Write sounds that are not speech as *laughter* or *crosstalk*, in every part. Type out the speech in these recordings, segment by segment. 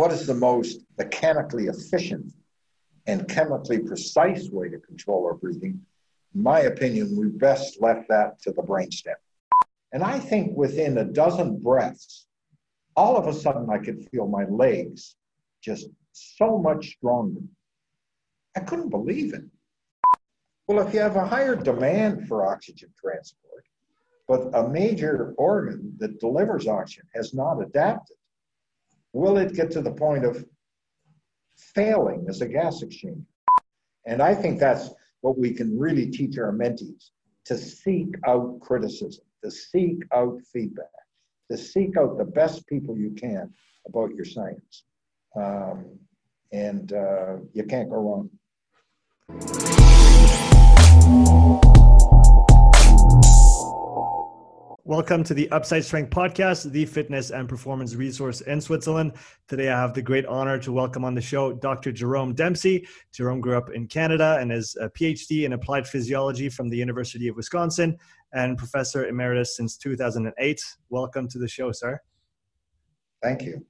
what is the most mechanically efficient and chemically precise way to control our breathing, in my opinion, we best left that to the brainstem. And I think within a dozen breaths, all of a sudden I could feel my legs just so much stronger. I couldn't believe it. Well, if you have a higher demand for oxygen transport, but a major organ that delivers oxygen has not adapted, will it get to the point of failing as a gas exchange? And I think that's what we can really teach our mentees to seek out criticism, to seek out feedback, to seek out the best people you can about your science. Um, and uh, you can't go wrong. Welcome to the Upside Strength Podcast, the fitness and performance resource in Switzerland. Today, I have the great honor to welcome on the show Dr. Jerome Dempsey. Jerome grew up in Canada and is a PhD in applied physiology from the University of Wisconsin and professor emeritus since 2008. Welcome to the show, sir. Thank you.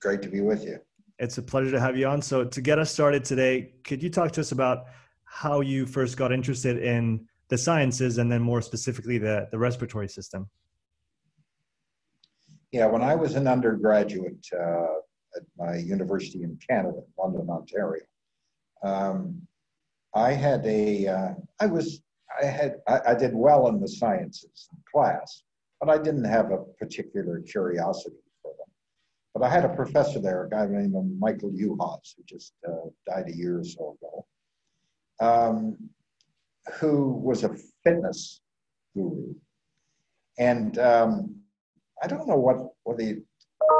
Great to be with you. It's a pleasure to have you on. So, to get us started today, could you talk to us about how you first got interested in the sciences and then more specifically the, the respiratory system? Yeah, when I was an undergraduate uh, at my university in Canada, London, Ontario, um, I had a, uh, I was, I had, I, I, did well in the sciences class, but I didn't have a particular curiosity for them. But I had a professor there, a guy named Michael Yuhasz, who just uh, died a year or so ago, um, who was a fitness guru. And um, I don't know what what he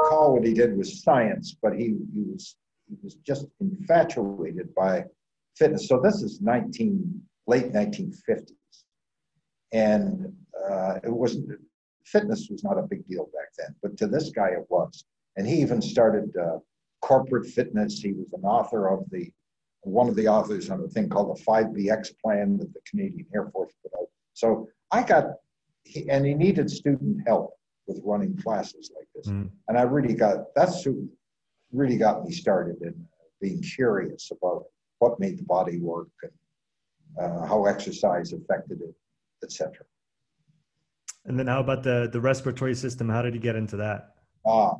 call what he did was science, but he, he was he was just infatuated by fitness. So this is 19 late 1950s, and uh, it wasn't fitness was not a big deal back then, but to this guy it was. And he even started uh, corporate fitness. He was an author of the one of the authors on a thing called the 5BX plan that the Canadian Air Force put out. So I got, and he needed student help with running classes like this. Mm. And I really got that's who really got me started in being curious about what made the body work and uh, how exercise affected it, etc. And then how about the the respiratory system? How did you get into that? Ah,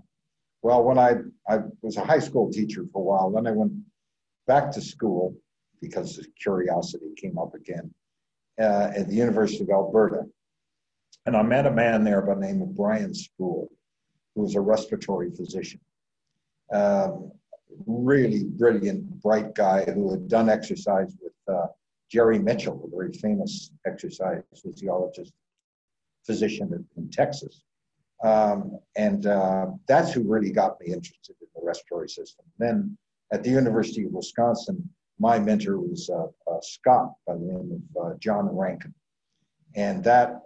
well, when I I was a high school teacher for a while, then I went back to school because the curiosity came up again uh, at the University of Alberta and I met a man there by the name of Brian Sproule, who was a respiratory physician. Um, really brilliant, bright guy who had done exercise with uh, Jere Mitchell, a very famous exercise physiologist, physician in, Texas. Um, and uh, that's who really got me interested in the respiratory system. Then at the University of Wisconsin, my mentor was uh, uh Scott by the name of uh, John Rankin. And that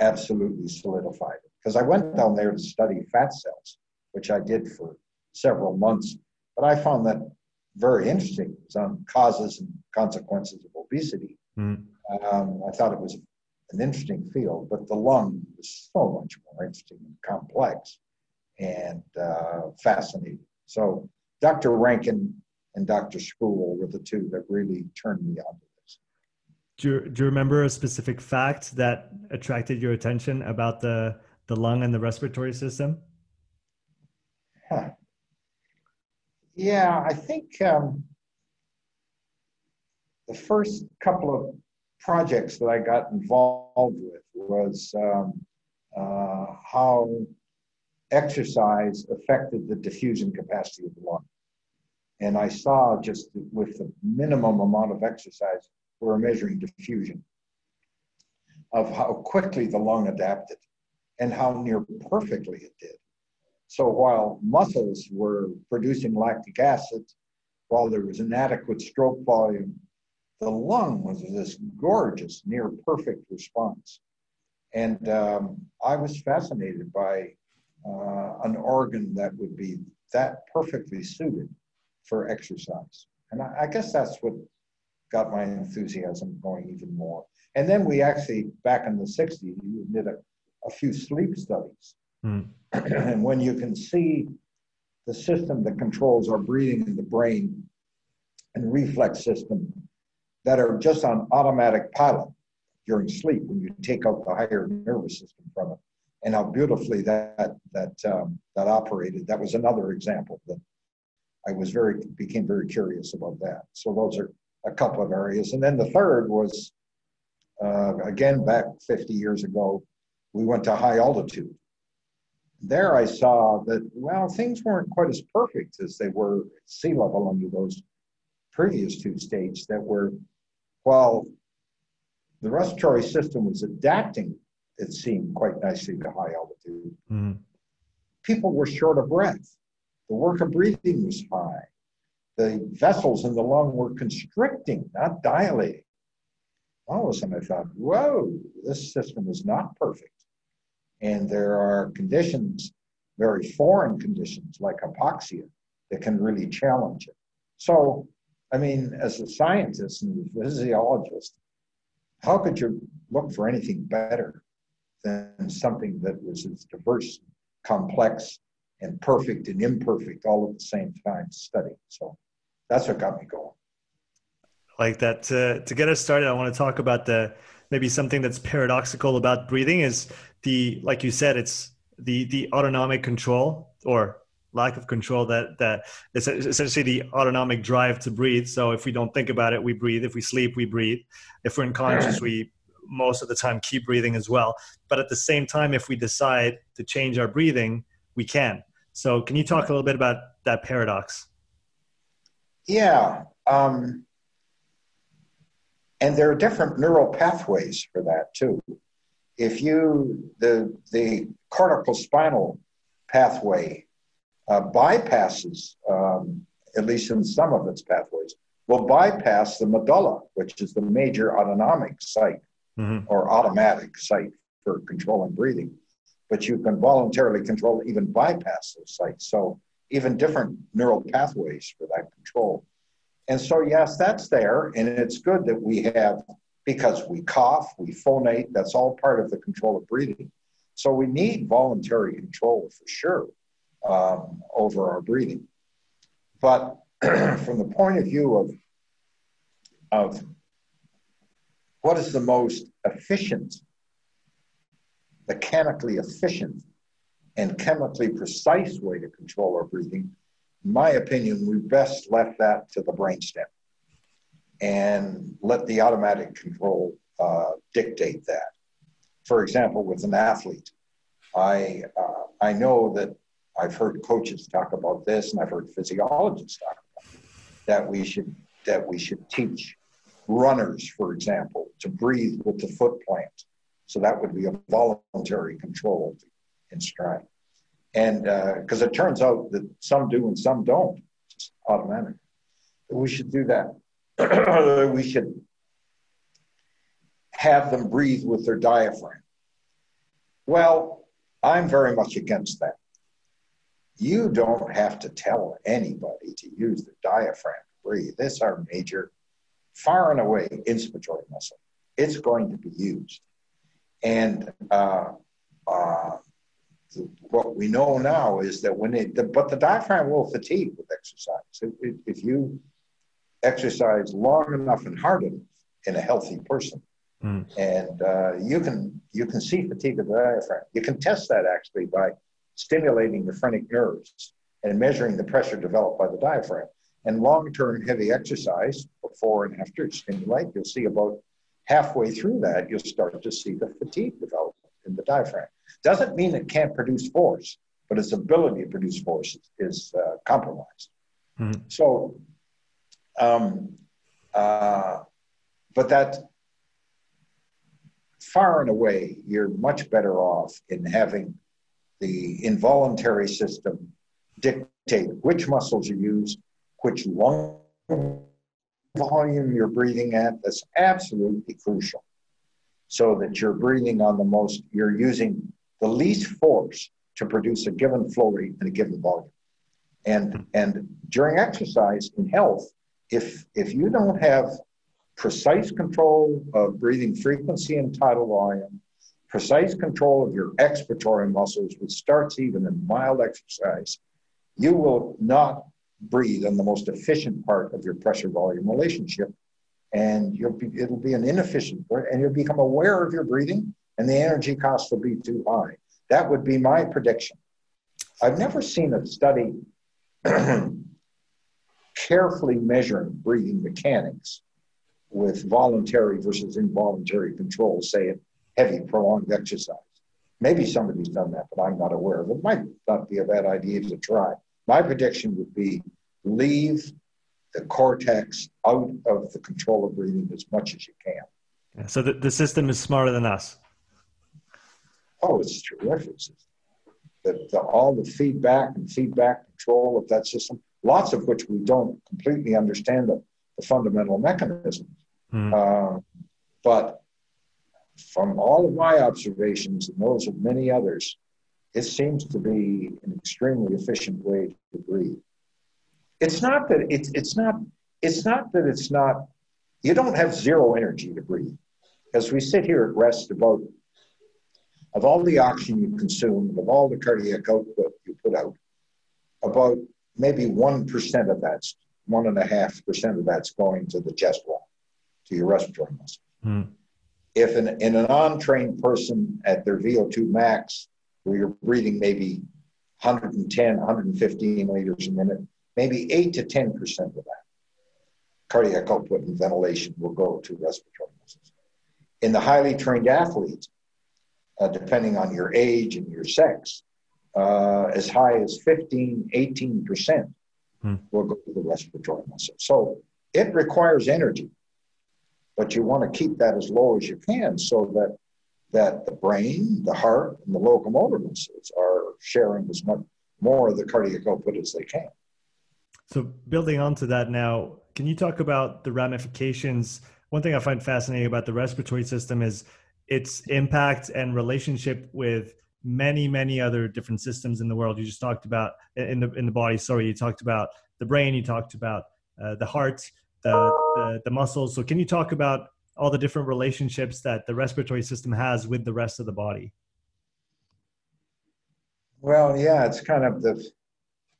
absolutely solidified it. Because I went down there to study fat cells, which I did for several months, but I found that very interesting. It was on causes and consequences of obesity. Mm. Um, I thought it was an interesting field, but the lung was so much more interesting and complex and uh, fascinating. So Dr. Rankin and Dr. Sproule were the two that really turned me on to do you, do you remember a specific fact that attracted your attention about the, the lung and the respiratory system? Huh. Yeah, I think um, the first couple of projects that I got involved with was um, uh, how exercise affected the diffusion capacity of the lung. And I saw just with the minimum amount of exercise, we're measuring diffusion of how quickly the lung adapted and how near perfectly it did. So while muscles were producing lactic acid, while there was inadequate stroke volume, the lung was this gorgeous, near perfect response. And um, I was fascinated by uh, an organ that would be that perfectly suited for exercise. And I, I guess that's what got my enthusiasm going even more. And then we actually, back in the 60s, we did a, a few sleep studies. Mm. *clears throat* and when you can see the system that controls our breathing in the brain and reflex system that are just on automatic pilot during sleep when you take out the higher nervous system from it and how beautifully that that um, that operated that was another example that i was very became very curious about that so those are a couple of areas and then the third was uh, again back 50 years ago we went to high altitude there I saw that, well, things weren't quite as perfect as they were at sea level under those previous two states that were, while the respiratory system was adapting, it seemed quite nicely to high altitude. Mm-hmm. People were short of breath. The work of breathing was high. The vessels in the lung were constricting, not dilating. All of a sudden I thought, whoa, this system is not perfect. And there are conditions, very foreign conditions like hypoxia, that can really challenge it. So, I mean, as a scientist and a physiologist, how could you look for anything better than something that was as diverse, complex, and perfect and imperfect all at the same time study? So that's what got me going. Like that, to, to get us started, I want to talk about the maybe something that's paradoxical about breathing is the like you said it's the the autonomic control or lack of control that that is essentially the autonomic drive to breathe. So if we don't think about it we breathe. If we sleep we breathe. If we're unconscious we most of the time keep breathing as well. But at the same time if we decide to change our breathing we can. So can you talk a little bit about that paradox yeah um, and there are different neural pathways for that too. If you the the cortical spinal pathway uh, bypasses um, at least in some of its pathways will bypass the medulla which is the major autonomic site mm-hmm. or automatic site for controlling breathing. But you can voluntarily control even bypass those sites. So even different neural pathways for that control and so yes that's there and it's good that we have because we cough, we phonate. That's all part of the control of breathing. So we need voluntary control for sure um, over our breathing. But *clears throat* from the point of view of, of what is the most efficient, mechanically efficient, and chemically precise way to control our breathing, in my opinion, we best left that to the brainstem and let the automatic control uh, dictate that. For example, with an athlete, I, uh, I know that I've heard coaches talk about this, and I've heard physiologists talk about it, that we should that we should teach runners, for example, to breathe with the foot plant. So that would be a voluntary control stride. And because uh, it turns out that some do and some don't, it's automatic. We should do that. *clears throat* we should have them breathe with their diaphragm. Well, I'm very much against that. You don't have to tell anybody to use the diaphragm to breathe. This is our major, far and away inspiratory muscle. It's going to be used. And uh, uh, what we know now is that when it, the, but the diaphragm will fatigue with exercise. If, if you exercise long enough and hard enough in a healthy person. Mm. And uh, you can you can see fatigue of the diaphragm. You can test that actually by stimulating the phrenic nerves and measuring the pressure developed by the diaphragm. And long-term heavy exercise before and after stimulate, you'll see about halfway through that, you'll start to see the fatigue develop in the diaphragm. Doesn't mean it can't produce force, but its ability to produce force is, uh, compromised. Mm-hmm. So um, uh, but that far and away, you're much better off in having the involuntary system dictate which muscles you use, which lung volume you're breathing at. That's absolutely crucial. So that you're breathing on the most, you're using the least force to produce a given flow rate and a given volume. And, and during exercise in health, if if you don't have precise control of breathing frequency and tidal volume, precise control of your expiratory muscles, which starts even in mild exercise, you will not breathe on the most efficient part of your pressure volume relationship. And you'll be, it'll be an inefficient and you'll become aware of your breathing, and the energy cost will be too high. That would be my prediction. I've never seen a study *clears throat* carefully measuring breathing mechanics with voluntary versus involuntary control, say in heavy prolonged exercise. Maybe somebody's done that, but I'm not aware of it. Might not be a bad idea to try. My prediction would be leave the cortex out of the control of breathing as much as you can. Yeah, so the, the system is smarter than us. Oh, it's terrific. The, the, all the feedback and feedback control of that system, lots of which we don't completely understand the, the fundamental mechanisms. Mm. Uh, but from all of my observations and those of many others, it seems to be an extremely efficient way to breathe. It's not that it's it's not it's not that it's not you don't have zero energy to breathe. As we sit here at rest about of all the oxygen you consume, of all the cardiac output you put out, about maybe one percent of that's one and a half percent of that's going to the chest wall, to your respiratory muscle. Mm. If an, in an untrained person at their VO2 max, where you're breathing maybe 110, 115 liters a minute, maybe 8 to 10% of that cardiac output and ventilation will go to respiratory muscles. In the highly trained athletes, uh, depending on your age and your sex, uh, as high as 15, 18% hmm. will go to the respiratory muscle. So it requires energy, but you want to keep that as low as you can so that that the brain, the heart, and the locomotor muscles are sharing as much more of the cardiac output as they can. So, building onto that now, can you talk about the ramifications? One thing I find fascinating about the respiratory system is its impact and relationship with many, many other different systems in the world. You just talked about in the in the body. Sorry, you talked about the brain. You talked about uh, the heart, the, the the muscles. So, can you talk about all the different relationships that the respiratory system has with the rest of the body? Well, yeah, it's kind of the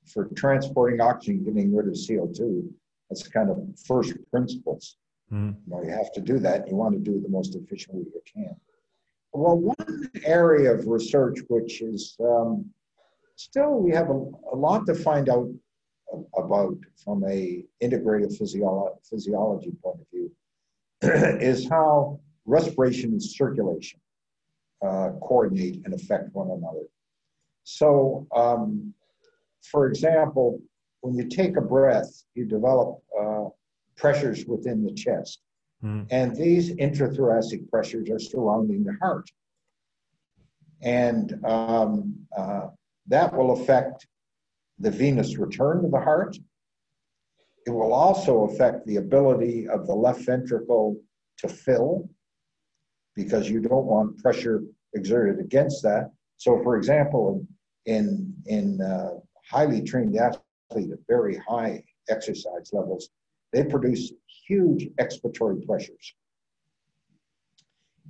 for transporting oxygen, getting rid of CO2. That's kind of first principles. Mm. You know, you have to do that. And You want to do it the most efficient way you can. Well, one area of research which is um, still we have a, a, lot to find out about from a integrative physio- physiology point of view *clears throat* is how respiration and circulation uh, coordinate and affect one another. So, um, for example, when you take a breath, you develop uh, pressures within the chest. Mm. And these intrathoracic pressures are surrounding the heart. And um, uh, that will affect the venous return to the heart it will also affect the ability of the left ventricle to fill because you don't want pressure exerted against that. So, for example, in, in uh, highly trained athlete at very high exercise levels, they produce huge expiratory pressures.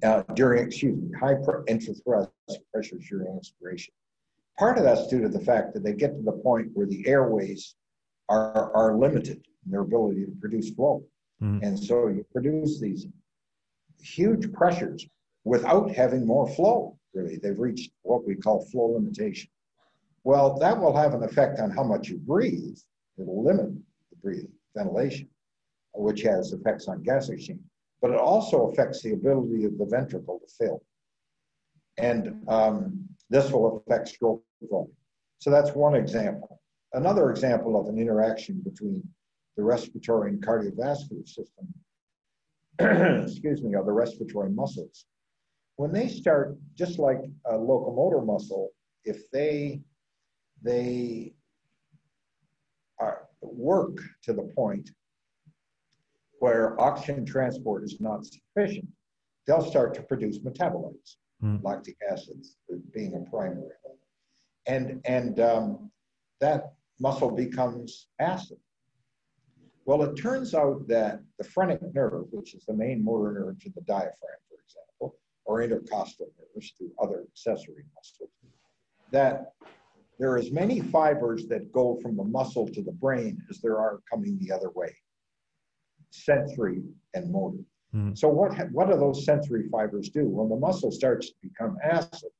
Uh, during, excuse me, high intrathoracic pressures during inspiration. Part of that's due to the fact that they get to the point where the airways are, are limited in their ability to produce flow. Mm. And so you produce these huge pressures without having more flow, really. They've reached what we call flow limitation. Well, that will have an effect on how much you breathe. It'll limit the breathing, ventilation, which has effects on gas exchange. But it also affects the ability of the ventricle to fill. And um, this will affect stroke volume. So that's one example. Another example of an interaction between the respiratory and cardiovascular system, *clears throat* excuse me, are the respiratory muscles. When they start, just like a locomotor muscle, if they they are, work to the point where oxygen transport is not sufficient, they'll start to produce metabolites, mm. lactic acids being a primary. And, and um, that muscle becomes acid. Well, it turns out that the phrenic nerve, which is the main motor nerve to the diaphragm, for example, or intercostal nerves to other accessory muscles, that there are as many fibers that go from the muscle to the brain as there are coming the other way sensory and motor. Mhm. So what what do those sensory fibers do? When the muscle starts to become acid,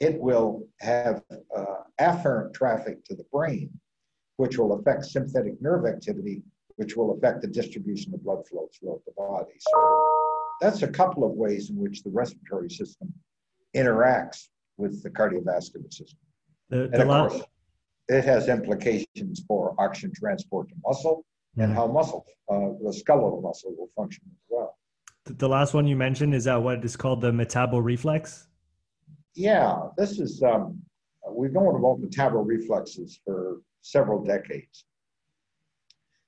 it will have uh, afferent traffic to the brain, which will affect sympathetic nerve activity, which will affect the distribution of blood flow throughout the body. So that's a couple of ways in which the respiratory system interacts with the cardiovascular system. The, And of course, it has implications for oxygen transport to muscle and Mhm. how muscle, uh, the skeletal muscle will function as well. the- last one you mentioned is that what is called the metaboreflex? Yeah, this is, um, we've known about metaboreflexes for several decades.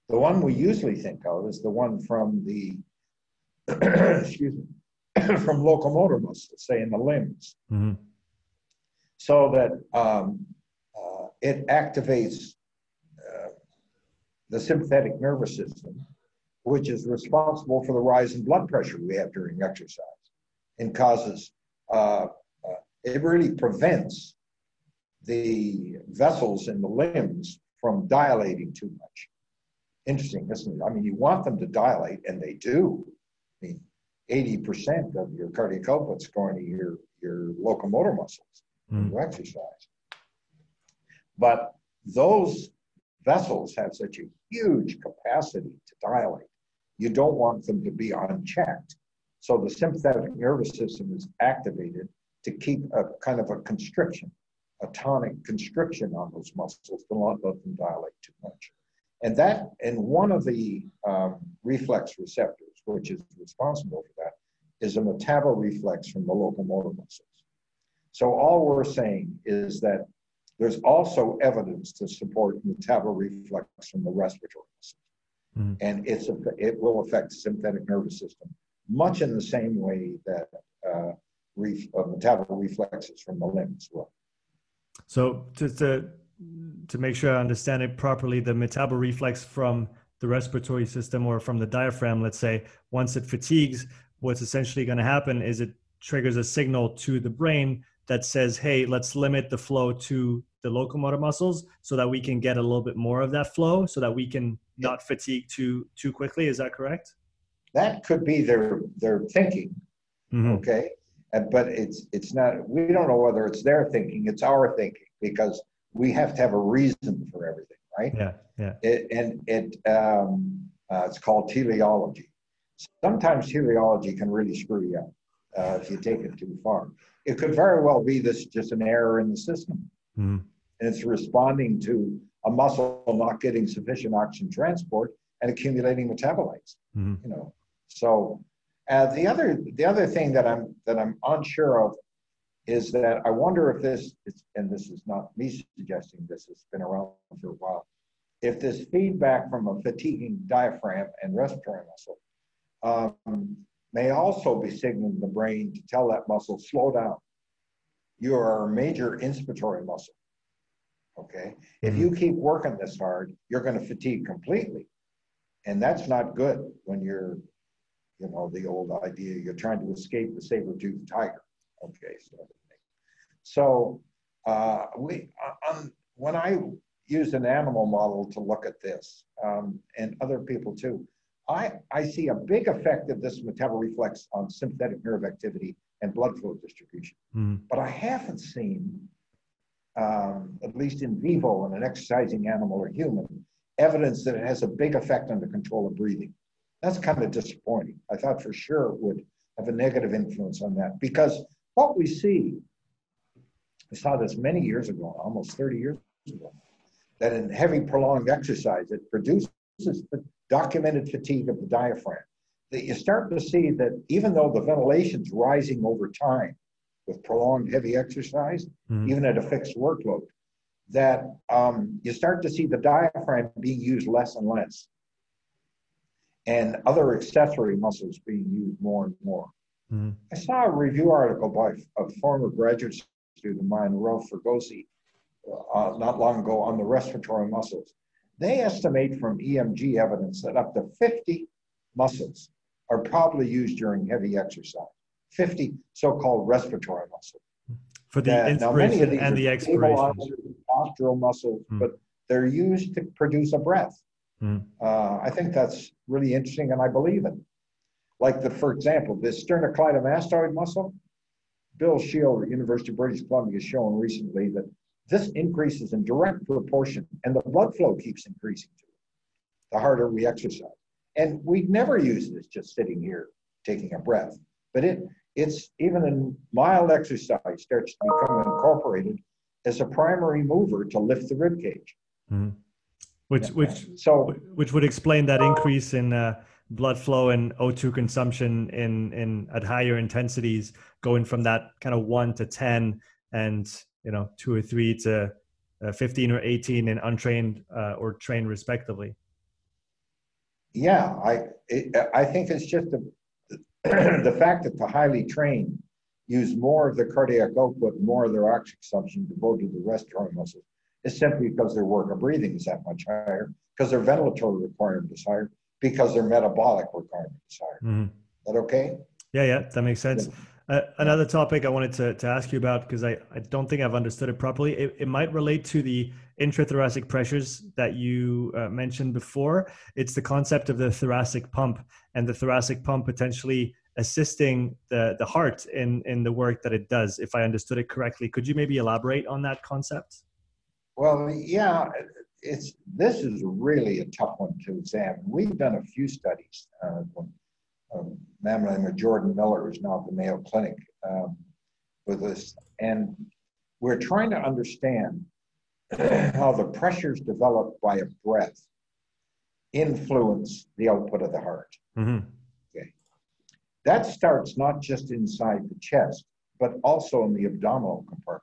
The one we usually think of is the one from the, *clears throat* excuse me, *clears throat* from locomotor muscles, say in the limbs. Mhm. so that um, uh, it activates the sympathetic nervous system, which is responsible for the rise in blood pressure we have during exercise and causes, uh, uh, it really prevents the vessels in the limbs from dilating too much. Interesting, isn't it? I mean, you want them to dilate, and they do. I mean, 80% of your cardiac output's going to your, your locomotor muscles when you exercise. But those vessels have such a huge capacity to dilate. You don't want them to be unchecked. So the sympathetic nervous system is activated to keep a kind of a constriction, a tonic constriction on those muscles to not let them dilate too much. And that, and one of the um, reflex receptors, which is responsible for that, is a metaboreflex from the locomotor muscles. So all we're saying is that there's also evidence to support metaboreflex from the respiratory muscles. Mhm. And it's a, it will affect the sympathetic nervous system, much in the same way that uh, ref, uh, metaboreflexes from the limbs will. So just to to make sure I understand it properly, the metaboreflex from the respiratory system or from the diaphragm, let's say, once it fatigues, what's essentially going to happen is it triggers a signal to the brain that says, "Hey, let's limit the flow to the locomotor muscles so that we can get a little bit more of that flow, so that we can not fatigue too too quickly." Is that correct? That could be their their thinking, Mhm. okay? But it's it's not. We don't know whether it's their thinking. It's our thinking because we have to have a reason for everything, right? Yeah, yeah. It, and it um, uh, it's called teleology. Sometimes teleology can really screw you up uh, if you take it too far. It could very well be this just an error in the system, Mhm. and it's responding to a muscle not getting sufficient oxygen transport and accumulating metabolites. Mhm. You know, so uh, the other the other thing that I'm that I'm unsure of is that I wonder if this is, and this is not me suggesting this has been around for a while, if this feedback from a fatiguing diaphragm and respiratory muscle um, may also be signaling the brain to tell that muscle, slow down. You are a major inspiratory muscle. Okay. If you keep working this hard, you're going to fatigue completely. And that's not good when you're, you know, the old idea you're trying to escape the saber-toothed tiger. Okay. So, so uh, we, um, when I used an animal model to look at this, um, and other people too, I, I see a big effect of this metaboreflex on sympathetic nerve activity and blood flow distribution. Mhm. But I haven't seen, um, at least in vivo in an exercising animal or human, evidence that it has a big effect on the control of breathing. That's kind of disappointing. I thought for sure it would have a negative influence on that because what we see, I saw this many years ago, almost 30 years ago, that in heavy prolonged exercise, it produces the documented fatigue of the diaphragm. That you start to see that even though the ventilation's rising over time with prolonged heavy exercise, Mhm. even at a fixed workload, that um, you start to see the diaphragm being used less and less, and other accessory muscles being used more and more. Mhm. I saw a review article by a former graduate student of mine, Ralph Fregosi, uh, not long ago on the respiratory muscles. They estimate from EMG evidence that up to 50 muscles are probably used during heavy exercise. 50 so-called respiratory muscles. For the Yeah, now many of these and the expiration. postural muscles, mm. but they're used to produce a breath. Mm. Uh, I think that's really interesting, and I believe it. Like the, for example, the sternocleidomastoid muscle. Bill Sheel at University of British Columbia has shown recently that this increases in direct proportion, and the blood flow keeps increasing to it the harder we exercise. And we never use this just sitting here taking a breath, but it it's even in mild exercise starts to become incorporated as a primary mover to lift the rib cage. Mm-hmm. Which yeah. which so which would explain that increase in uh, blood flow and O2 consumption in in at higher intensities, going from that kind of one to ten, and you know two or three to uh, 15 or 18 in untrained uh, or trained respectively yeah i it, i think it's just a *clears throat* the fact that the highly trained use more of the cardiac output, more of their oxygen consumption devoted to the respiratory muscles is simply because their work of breathing is that much higher, because their ventilatory requirement is higher, because their metabolic requirement is higher. Mm-hmm. Is that okay? Yeah, yeah, that makes sense. Yeah. Uh, another topic I wanted to, to ask you about, because I, I don't think I've understood it properly, it, it might relate to the intrathoracic pressures that you uh, mentioned before. It's the concept of the thoracic pump and the thoracic pump potentially assisting the, the heart in, in the work that it does, if I understood it correctly. Could you maybe elaborate on that concept? Well, yeah, it's this is really a tough one to examine. We've done a few studies. Uh, um, named Jordan Miller, who's now at the Mayo Clinic um, with us. And we're trying to understand *clears throat* how the pressures developed by a breath influence the output of the heart. Mm-hmm. Okay. That starts not just inside the chest, but also in the abdominal compartment.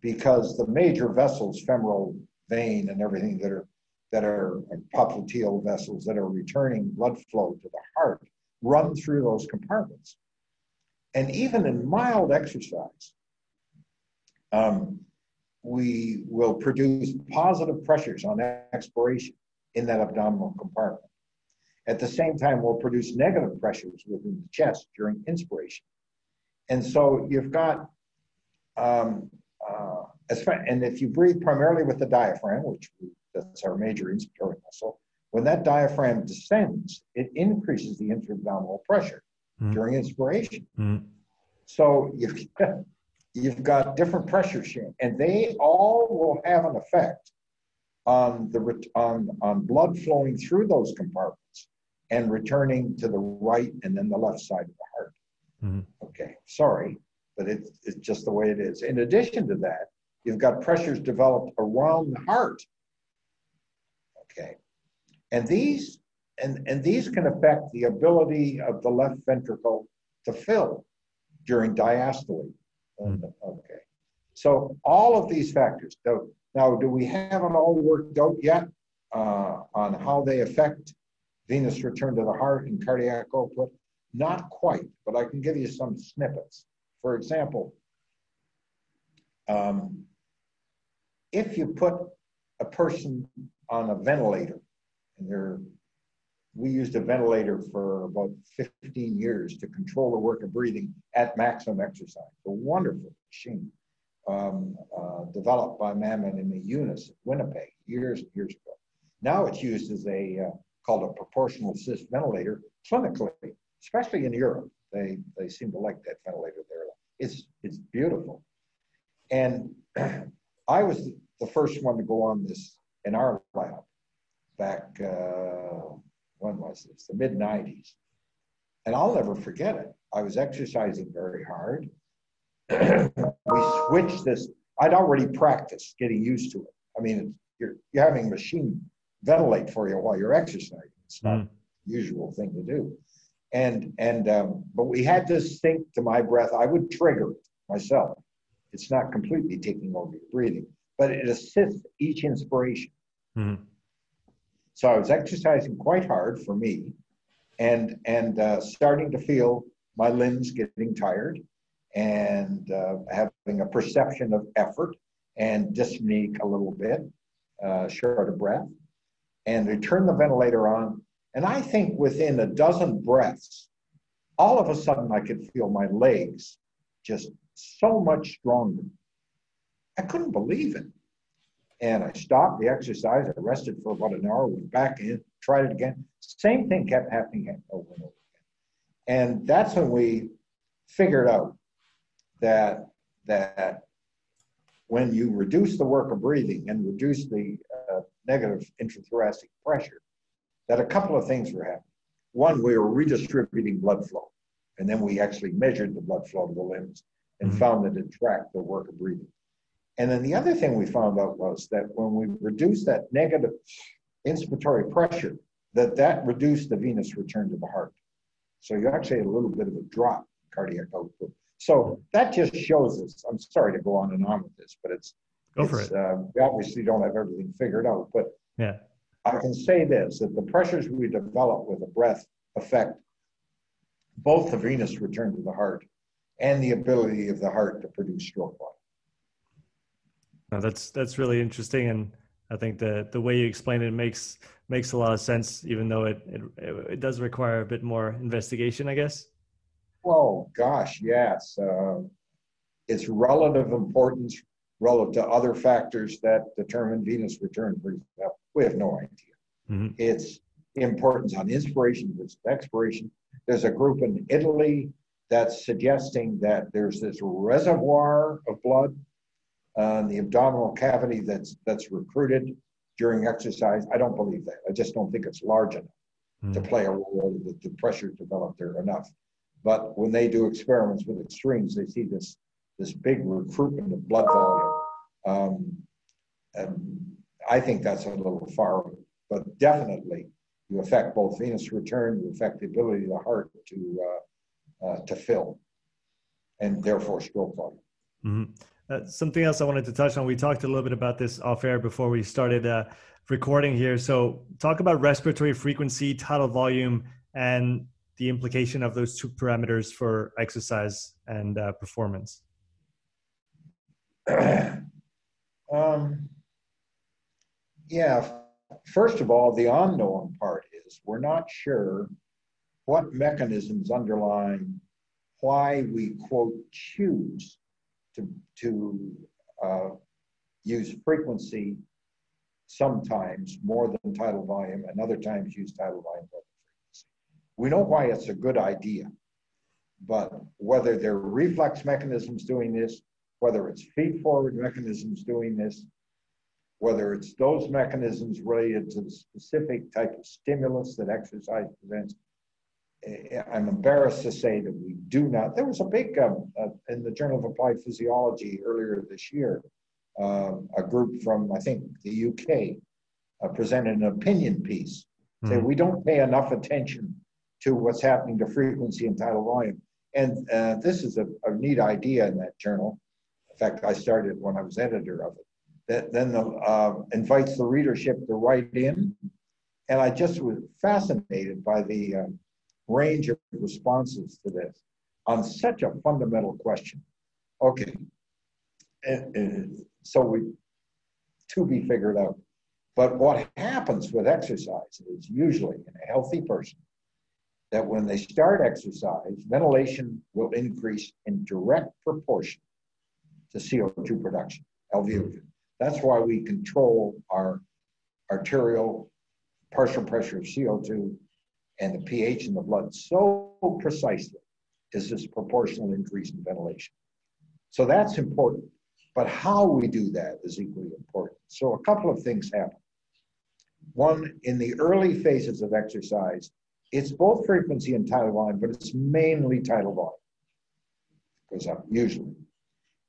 Because the major vessels, femoral vein and everything that are that are popliteal vessels that are returning blood flow to the heart run through those compartments. And even in mild exercise, um, we will produce positive pressures on expiration in that abdominal compartment. At the same time, we'll produce negative pressures within the chest during inspiration. And so you've got, um, uh, and if you breathe primarily with the diaphragm, which that's our major inspiratory muscle, when that diaphragm descends, it increases the intra-abdominal pressure mm. during inspiration. Mm. So you've got, you've got different pressures here, and they all will have an effect on the on on blood flowing through those compartments and returning to the right and then the left side of the heart. Mm. Okay, sorry, but it's it's just the way it is. In addition to that, you've got pressures developed around the heart Okay. And these and, and these can affect the ability of the left ventricle to fill during diastole. Mm-hmm. Okay. So all of these factors. So now, do we haven't all worked out yet uh, on how they affect venous return to the heart and cardiac output? Not quite, but I can give you some snippets. For example, um, if you put a person on a ventilator. And there, we used a ventilator for about 15 years to control the work of breathing at maximum exercise. A wonderful machine um, uh, developed by Mammon and Younes at Winnipeg years and years ago. Now it's used as a uh, called a proportional assist ventilator clinically, especially in Europe. They they seem to like that ventilator there. It's it's beautiful, and *clears throat* I was the first one to go on this in our lab back, uh, when was this? The mid 90s. And I'll never forget it. I was exercising very hard. *clears throat* we switched this. I'd already practiced getting used to it. I mean, you're, you're having a machine ventilate for you while you're exercising. It's not mm. usual thing to do. And and um, but we had to sync to my breath. I would trigger it myself. It's not completely taking over your breathing but it assists each inspiration. Mm-hmm. So I was exercising quite hard for me, and and uh, starting to feel my limbs getting tired, and uh, having a perception of effort and dyspneic a little bit, uh, short of breath, and I turned the ventilator on, and I think within a dozen breaths, all of a sudden I could feel my legs just so much stronger I couldn't believe it. And I stopped the exercise. I rested for about an hour, went back in, tried it again. Same thing kept happening over and over again. And that's when we figured out that that when you reduce the work of breathing and reduce the uh, negative intrathoracic pressure, that a couple of things were happening. One, we were redistributing blood flow, and then we actually measured the blood flow to the limbs and mm-hmm. found that it tracked the work of breathing. And then the other thing we found out was that when we reduced that negative inspiratory pressure, that that reduced the venous return to the heart. So you actually had a little bit of a drop in cardiac output. So that just shows us. I'm sorry to go on and on with this, but it's go for it. Uh, we obviously don't have everything figured out, but yeah, I can say this: that the pressures we develop with a breath affect both the venous return to the heart and the ability of the heart to produce stroke volume. No, that's that's really interesting, and I think the the way you explain it makes makes a lot of sense, even though it it, it does require a bit more investigation, I guess. Well, gosh, yes, uh, it's relative importance relative to other factors that determine venous return. For example, we have no idea. Mm-hmm. It's importance on inspiration versus expiration. There's a group in Italy that's suggesting that there's this reservoir of blood uh, the abdominal cavity that's that's recruited during exercise. I don't believe that. I just don't think it's large enough mm. to hmm. play a role that the pressure developed there enough. But when they do experiments with extremes, they see this this big recruitment of blood volume. Um, and I think that's a little far, but definitely you affect both venous return, you affect the ability of the heart to uh, uh, to fill, and therefore stroke volume. Mm-hmm. Uh, something else I wanted to touch on. We talked a little bit about this off air before we started uh, recording here. So, talk about respiratory frequency, tidal volume, and the implication of those two parameters for exercise and uh, performance. *clears throat* um, yeah, first of all, the unknown part is we're not sure what mechanisms underlying why we quote choose to, to uh, use frequency sometimes more than tidal volume and other times use tidal volume more than frequency. We know why it's a good idea, but whether they're reflex mechanisms doing this, whether it's feed forward mechanisms doing this, whether it's those mechanisms related to the specific type of stimulus that exercise presents, I'm embarrassed to say that we do not. There was a big, um, uh, in the Journal of Applied Physiology earlier this year, uh, a group from, I think, the UK uh, presented an opinion piece. Mm. Say, we don't pay enough attention to what's happening to frequency and tidal volume. And uh, this is a, a, neat idea in that journal. In fact, I started when I was editor of it. That then the, uh, invites the readership to write in. And I just was fascinated by the um, range of responses to this on such a fundamental question. Okay, and, and so we to be figured out. But what happens with exercise is usually in a healthy person that when they start exercise, ventilation will increase in direct proportion to CO2 production, LVO2. That's why we control our arterial partial pressure of CO2 and the pH in the blood so precisely is this proportional increase in ventilation. So that's important. But how we do that is equally important. So a couple of things happen. One, in the early phases of exercise, it's both frequency and tidal volume, but it's mainly tidal volume, because I'm usually.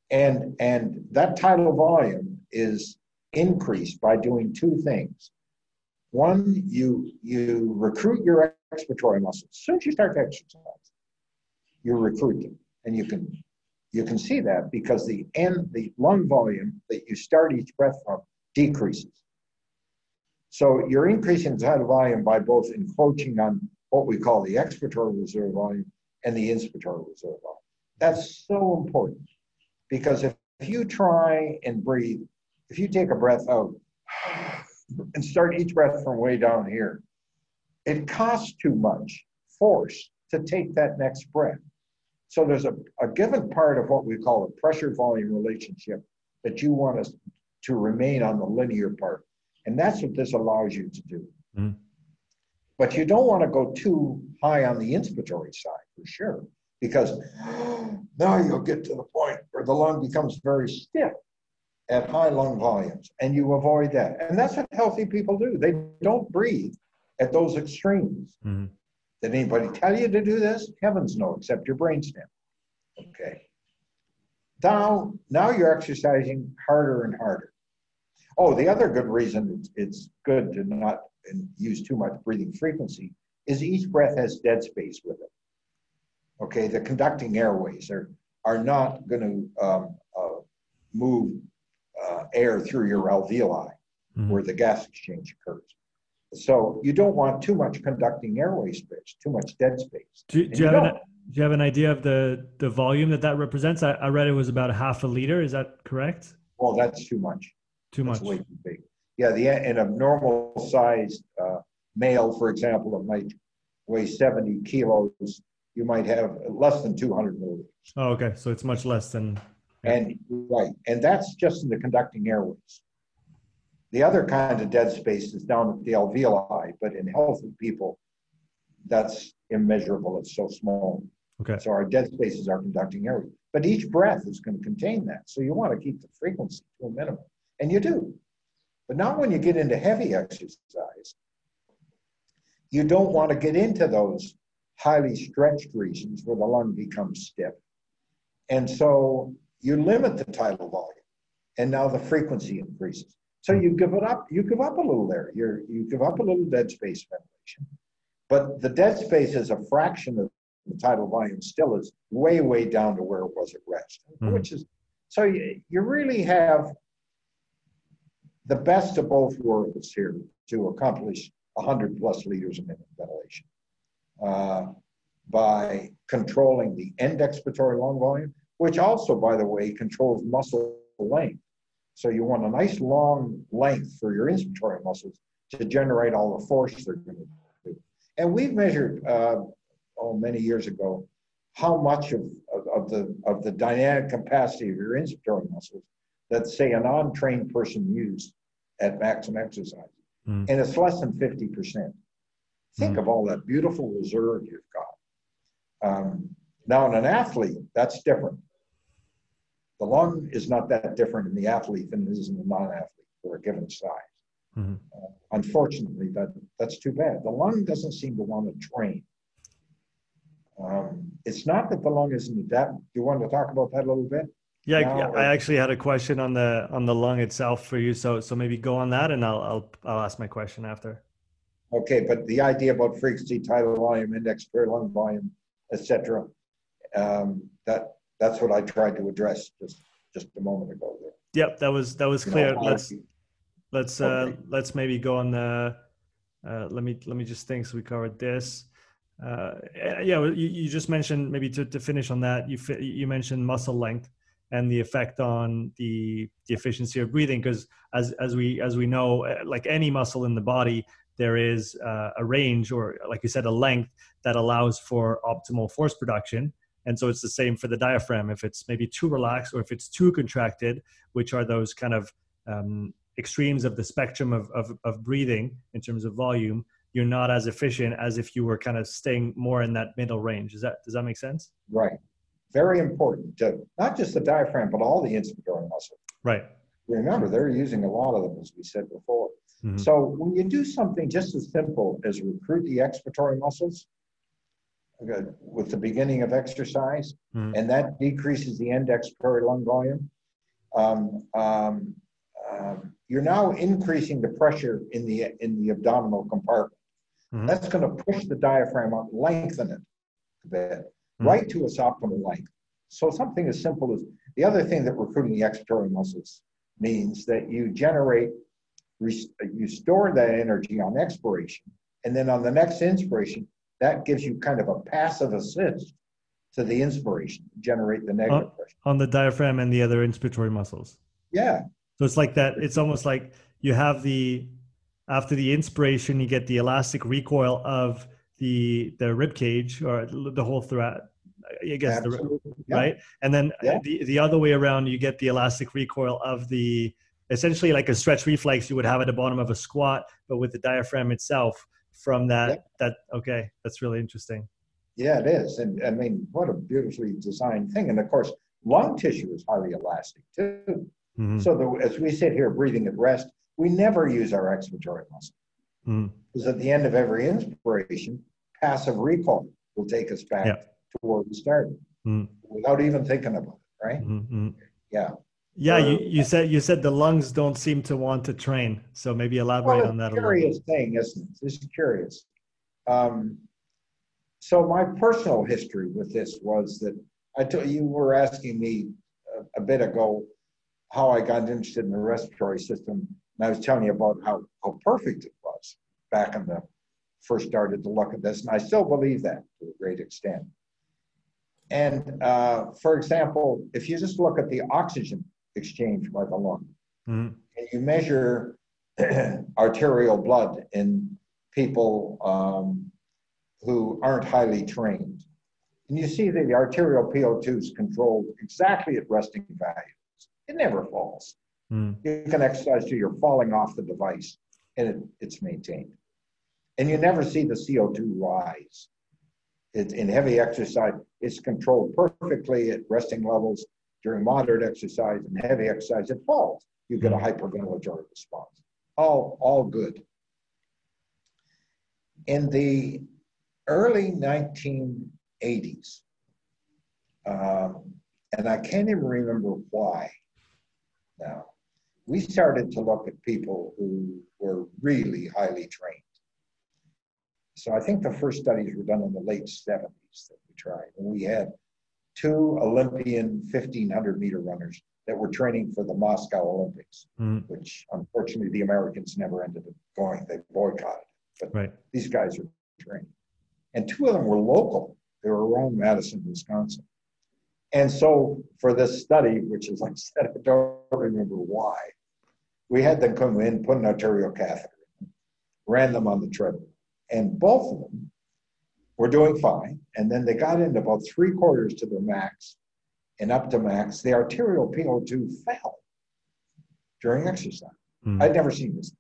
And, and that tidal volume is increased by doing two things. One, you you recruit your expiratory muscles. As soon as you start to exercise, you recruit them, and you can you can see that because the end the lung volume that you start each breath from decreases. So you're increasing the tidal volume by both encroaching on what we call the expiratory reserve volume and the inspiratory reserve volume. That's so important because if, if you try and breathe, if you take a breath out and start each breath from way down here. It costs too much force to take that next breath. So there's a, a given part of what we call a pressure volume relationship that you want us to remain on the linear part. And that's what this allows you to do. Mhm. But you don't want to go too high on the inspiratory side for sure, because *gasps* now you'll get to the point where the lung becomes very stiff at high lung volumes, and you avoid that. And that's what healthy people do. They don't breathe at those extremes. Mhm. Did anybody tell you to do this? Heavens no, except your brainstem. Okay. Now, now you're exercising harder and harder. Oh, the other good reason it's, it's good to not use too much breathing frequency is each breath has dead space with it. Okay, the conducting airways are, are not going to um, uh, move uh, air through your alveoli Mhm. where the gas exchange occurs. So you don't want too much conducting airway space, too much dead space. Do, do you you have an, don't. you have an idea of the the volume that that represents? I, I read it was about a half a liter. Is that correct? Well, that's too much. Too That's much. way too big. Yeah, the in a normal sized uh, male, for example, that might weigh 70 kilos, you might have less than 200 milliliters. Oh, okay. So it's much less than. Yeah. And right, and that's just in the conducting airways. The other kind of dead space is down at the alveoli, but in healthy people, that's immeasurable. It's so small. Okay. So our dead spaces are conducting airways. But each breath is going to contain that. So you want to keep the frequency to a minimum. And you do. But not when you get into heavy exercise. You don't want to get into those highly stretched regions where the lung becomes stiff. And so you limit the tidal volume. And now the frequency increases. So you give it up, you give up a little there. You're you give up a little dead space ventilation. But the dead space is a fraction of the tidal volume still is way, way down to where it was at rest, Mhm. which is so you, you really have the best of both worlds here to accomplish 100 plus liters a minute ventilation uh, by controlling the end expiratory lung volume, which also, by the way, controls muscle length. So you want a nice long length for your inspiratory muscles to generate all the force they're going to do. And we've measured, uh, oh, many years ago, how much of, of, of the of the dynamic capacity of your inspiratory muscles that say a non-trained person used at maximum exercise. Mm. And it's less than 50%. Think Mm. of all that beautiful reserve you've got. Um, now, in an athlete, that's different. The lung is not that different in the athlete than it is in the non-athlete for a given size. Mhm. Uh, unfortunately, that that's too bad. The lung doesn't seem to want to train. Um, it's not that the lung isn't adapted. Do you want to talk about that a little bit? Yeah, Now, I actually had a question on the on the lung itself for you. So so maybe go on that, and I'll I'll I'll ask my question after. Okay, but the idea about frequency, tidal volume, end expiratory lung volume, etc. Um, that that's what I tried to address just just a moment ago. There. Yep, that was that was You clear. how Let's let's uh Okay. let's maybe go on the uh let me let me just think so we covered this uh yeah you, you just mentioned maybe to, to finish on that you you mentioned muscle length and the effect on the the efficiency of breathing because as as we as we know uh, like any muscle in the body there is uh, a range or like you said a length that allows for optimal force production and so it's the same for the diaphragm if it's maybe too relaxed or if it's too contracted which are those kind of um, extremes of the spectrum of, of, of breathing in terms of volume, you're not as efficient as if you were kind of staying more in that middle range. Is that does that make sense? Right. Very important to not just the diaphragm, but all the inspiratory muscles. Right. Remember, they're using a lot of them, as we said before. Mhm. So when you do something just as simple as recruit the expiratory muscles with the beginning of exercise, Mhm. and that decreases the end expiratory lung volume, um, um, um, you're now increasing the pressure in the in the abdominal compartment. Mhm. That's going to push the diaphragm up, lengthen it a bit, Mhm. right to its optimal length. So something as simple as the other thing that recruiting the expiratory muscles means that you generate, you store that energy on expiration, and then on the next inspiration, that gives you kind of a passive assist to the inspiration, generate the negative pressure. On the diaphragm and the other inspiratory muscles. Yeah, So it's like that. It's almost like you have the after the inspiration, you get the elastic recoil of the the rib cage or the whole thora- I guess the, yeah. right, and then yeah. the the other way around, you get the elastic recoil of the essentially like a stretch reflex you would have at the bottom of a squat, but with the diaphragm itself. From that, yeah. that okay, that's really interesting. Yeah, it is, and I mean, what a beautifully designed thing. And of course, lung tissue is highly elastic too. Mm-hmm. So the, as we sit here breathing at rest, we never use our expiratory muscle. Mm-hmm. Because at the end of every inspiration, passive recoil will take us back yeah. to where we started mm-hmm. without even thinking about it, right? Mm-hmm. Yeah. Yeah, you, you said you said the lungs don't seem to want to train. So maybe elaborate well, on that a little. Curious thing, isn't it? This is curious. Um, so my personal history with this was that I told you were asking me a, a bit ago how I got interested in the respiratory system, and I was telling you about how how perfect it was back in the first started to look at this, and I still believe that to a great extent. And uh, for example, if you just look at the oxygen exchange by the lung. Mm-hmm. And you measure *clears throat* arterial blood in people um, who aren't highly trained. And you see that the arterial PO2 is controlled exactly at resting values. It never falls. Mm. You can exercise till you're falling off the device and it, it's maintained. And you never see the CO2 rise. It, in heavy exercise, it's controlled perfectly at resting levels during moderate exercise and heavy exercise, it falls. You get a hmm. hyperventilatory response. All, all good. In the early 1980s, um, and I can't even remember why now, we started to look at people who were really highly trained. So I think the first studies were done in the late 70s that we tried. And we had two Olympian 1500 meter runners that were training for the Moscow Olympics, mm. which unfortunately the Americans never ended up going. They boycotted. But right. these guys are training. And two of them were local. They were around Madison, Wisconsin. And so for this study, which is like I said, I don't remember why, we had them come in, put an arterial catheter in, ran them on the treadmill. And both of them were doing fine. And then they got into about three quarters to their max and up to max. The arterial PO2 fell during exercise. Mm. I'd never seen this.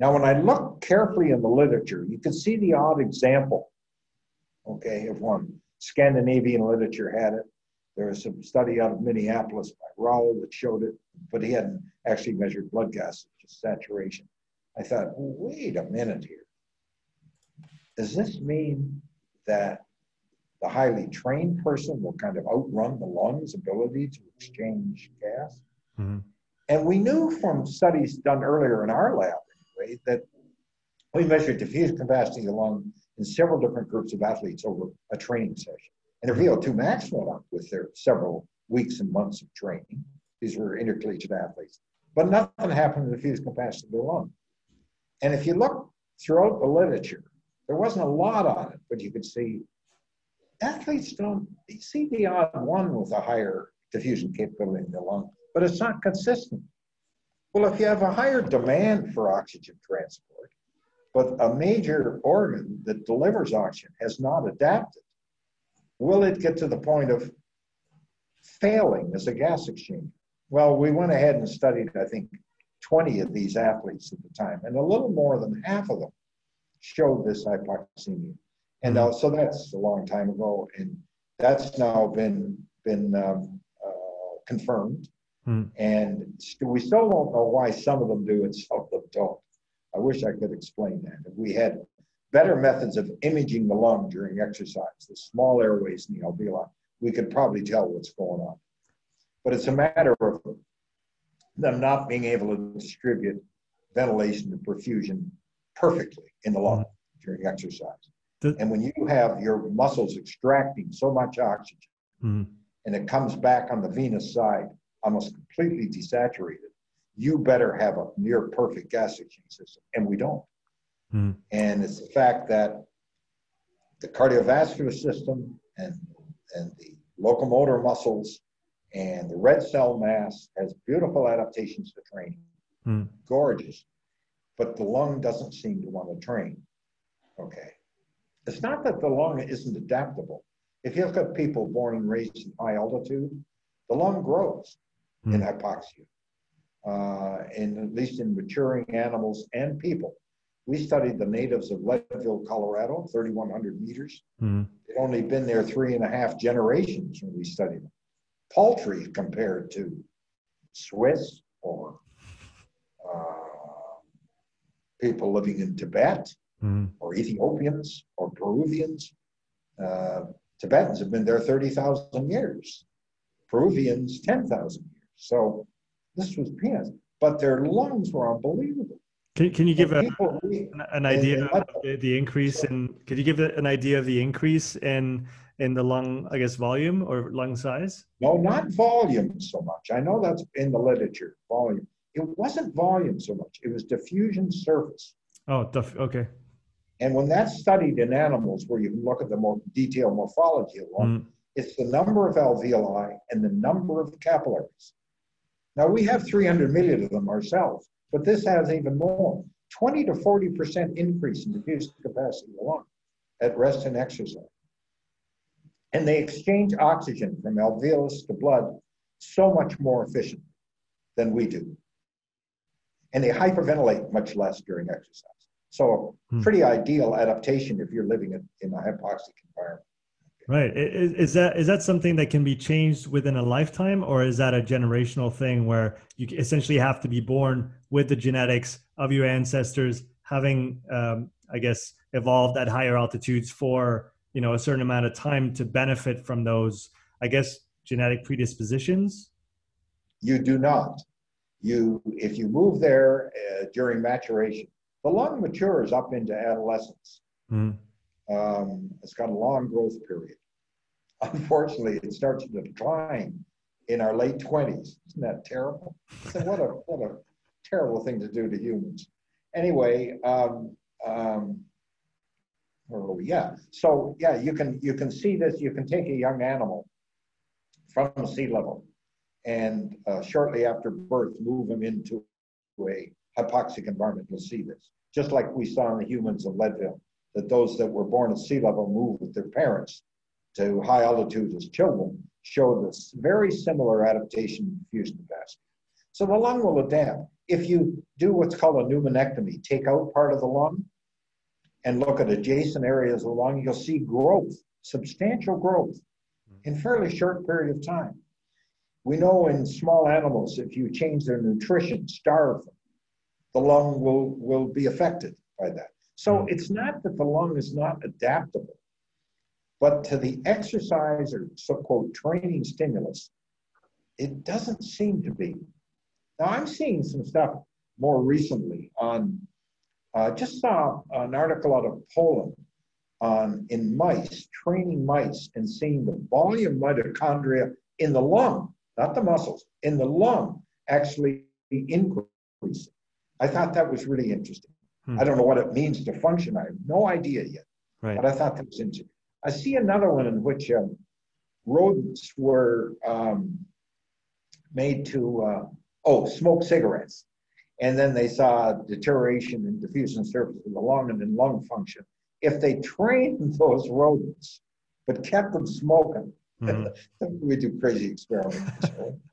Now, when I look carefully in the literature, you can see the odd example, okay, of one. Scandinavian literature had it. There was some study out of Minneapolis by Rowell that showed it, but he hadn't actually measured blood gas just saturation. I thought, wait a minute here. Does this mean that the highly trained person will kind of outrun the lungs' ability to exchange gas? Mm-hmm. And we knew from studies done earlier in our lab, anyway, that we measured diffuse capacity of the lung in several different groups of athletes over a training session. And their VO2 max went up with their several weeks and months of training. These were intercollegiate athletes. But nothing happened to the diffuse capacity of the lung. And if you look throughout the literature, there wasn't a lot on it, but you could see athletes don't see the odd one with a higher diffusion capability in the lung, but it's not consistent. Well, if you have a higher demand for oxygen transport, but a major organ that delivers oxygen has not adapted, will it get to the point of failing as a gas exchange? Well, we went ahead and studied, I think, 20 of these athletes at the time, and a little more than half of them showed this hypoxemia. And uh, so that's a long time ago, and that's now been been um, uh, confirmed. Hmm. And we still don't know why some of them do and some of them don't. I wish I could explain that. If we had better methods of imaging the lung during exercise, the small airways in the alveoli, we could probably tell what's going on. But it's a matter of them not being able to distribute ventilation and perfusion perfectly in the lung mm-hmm. during exercise. The, and when you have your muscles extracting so much oxygen mm-hmm. and it comes back on the venous side almost completely desaturated, you better have a near perfect gas exchange system. And we don't. Mm-hmm. And it's the fact that the cardiovascular system and, and the locomotor muscles and the red cell mass has beautiful adaptations to training. Mm. Gorgeous but the lung doesn't seem to want to train. Okay. It's not that the lung isn't adaptable, If you look at people born and raised in high altitude, the lung grows mm. in hypoxia. Uh, in at least in maturing animals and people. We studied the natives of Leadville, Colorado, 3,100 meters. Mm. They'd only been there three and a half generations when we studied them. Paltry compared to Swiss or people living in Tibet mm. or Ethiopians or Peruvians. Uh, Tibetans have been there 30,000 years. Peruvians, 10,000 years. So this was peanuts, but their lungs were unbelievable. Can, can you give a, an idea of the, the increase in, could you give an idea of the increase in, in the lung, I guess, volume or lung size? No, not volume so much. I know that's in the literature, volume. It wasn't volume so much. It was diffusion surface. Oh, okay. And when that's studied in animals, where you can look at the more detailed morphology of lung, mm. it's the number of alveoli and the number of capillaries. Now we have 300 million of them ourselves, but this has even more. 20 to 40% increase in diffusion capacity of the lung at rest and exercise. And they exchange oxygen from alveolus to blood so much more efficiently than we do. And they hyperventilate much less during exercise. So, hmm. pretty ideal adaptation if you're living in, in a hypoxic environment. Right. Is, is, that is that something that can be changed within a lifetime, or is that a generational thing where you essentially have to be born with the genetics of your ancestors, having, um, I guess, evolved at higher altitudes for you know a certain amount of time to benefit from those, I guess, genetic predispositions? You do not. You, if you move there uh, during maturation, the lung matures up into adolescence. Mm. Um, it's got a long growth period. Unfortunately, it starts to decline in our late 20s. Isn't that terrible? So what, a, what a terrible thing to do to humans. Anyway, um, um, we? Yeah. So yeah, you can you can see this. You can take a young animal from sea level, and uh, shortly after birth, move them into a hypoxic environment. You'll see this, just like we saw in the humans of Leadville that those that were born at sea level move with their parents to high altitudes as children show this very similar adaptation fusion capacity. So the lung will adapt. If you do what's called a pneumonectomy, take out part of the lung and look at adjacent areas of the lung, you'll see growth, substantial growth in fairly short period of time. We know in small animals, if you change their nutrition, starve them, the lung will, will be affected by that. So it's not that the lung is not adaptable, but to the exercise or so-called training stimulus, it doesn't seem to be. Now I'm seeing some stuff more recently on, uh, just saw an article out of Poland on in mice, training mice and seeing the volume mitochondria in the lung, not the muscles, in the lung actually increasing. I thought that was really interesting. Hmm. I don't know what it means to function. I have no idea yet. Right. But I thought that was interesting. I see another one in which um, rodents were um, made to, uh, oh, smoke cigarettes. And then they saw deterioration in diffusion surface of the lung and in lung function. If they trained *laughs* those rodents, but kept them smoking, mm-hmm. *laughs* we do crazy experiments.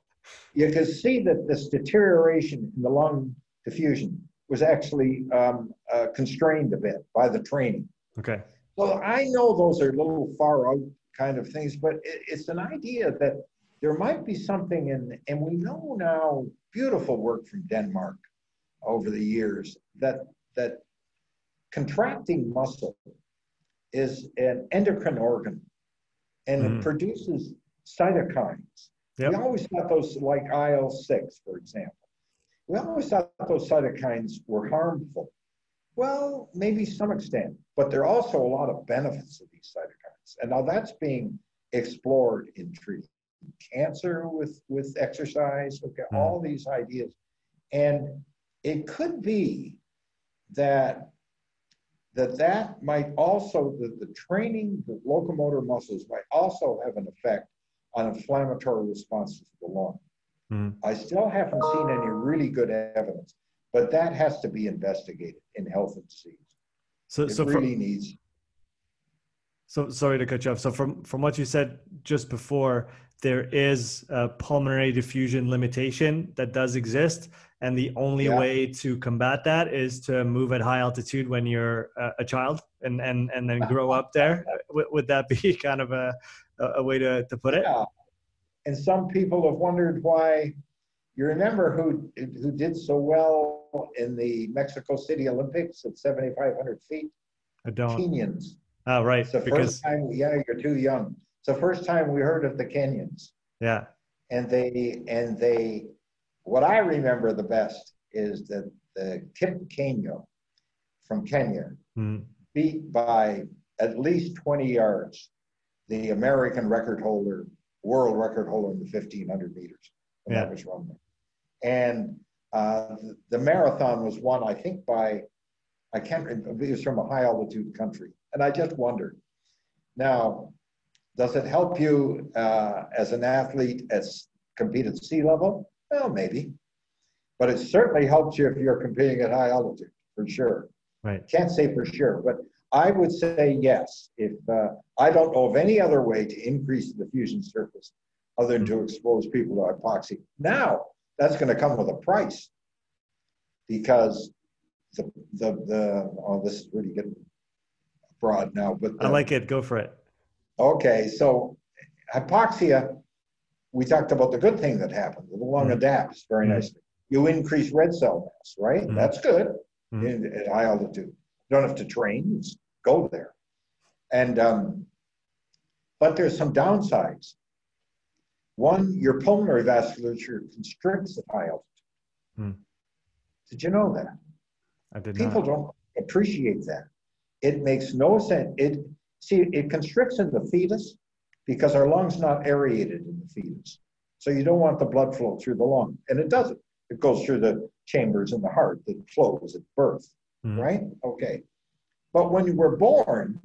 *laughs* you can see that this deterioration in the lung diffusion was actually um, uh, constrained a bit by the training. Okay. So I know those are little far out kind of things, but it, it's an idea that there might be something in, and we know now, beautiful work from Denmark over the years that that contracting muscle is an endocrine organ, and mm. it produces cytokines. Yep. We always thought those like IL six, for example. We always thought those cytokines were harmful. Well, maybe some extent, but there are also a lot of benefits of these cytokines. And now that's being explored in treating cancer with, with exercise, okay, mm. all these ideas. And it could be that that that might also the, the training the locomotor muscles might also have an effect on inflammatory responses to the lung Mm. I still haven't seen any really good evidence, but that has to be investigated in health and disease. So, it so really needs. So sorry to cut you off. So from from what you said just before, there is a pulmonary diffusion limitation that does exist, and the only yeah. way to combat that is to move at high altitude when you're a, a child, and and and then grow up there. would, would that be *laughs* kind of a a way to to put it? Yeah. And some people have wondered why. You remember who who did so well in the Mexico City Olympics at 7,500 feet? I don't. Kenyans. Oh, right. It's the because... first time, yeah, you're too young. It's the first time we heard of the Kenyans. Yeah. And they, and they, what I remember the best is that the Kip Keino from Kenya mm. beat by at least 20 yards the American record holder, world record holder in the 1500 meters. And yeah. that was wrong. And uh, the marathon was won, I think, by, I can't remember, it was from a high altitude country. And I just wondered. Now, does it help you uh, as an athlete as compete at sea level? Well, maybe. But it certainly helps you if you're competing at high altitude, for sure. Right. Can't say for sure, but I would say yes. If uh, I don't know of any other way to increase the diffusion surface other than to expose people to hypoxia. Now, that's going to come with a price because the the the oh, this is really getting broad now, but the, I like it. Go for it. Okay, so hypoxia, we talked about the good thing that happened. The lung mm-hmm. adapts very mm-hmm. nicely. You increase red cell mass, right? Mm-hmm. That's good mm-hmm. in, at high altitude. You don't have to train; just go there. And um, but there's some downsides. One, your pulmonary vasculature constricts at high altitude. Hmm. Did you know that? I did People not. don't appreciate that. It makes no sense. It see it constricts in the fetus because our lung's not aerated in the fetus. So you don't want the blood flow through the lung. And it doesn't. It goes through the chambers in the heart that flows at birth. Mm. Right? Okay. But when you were born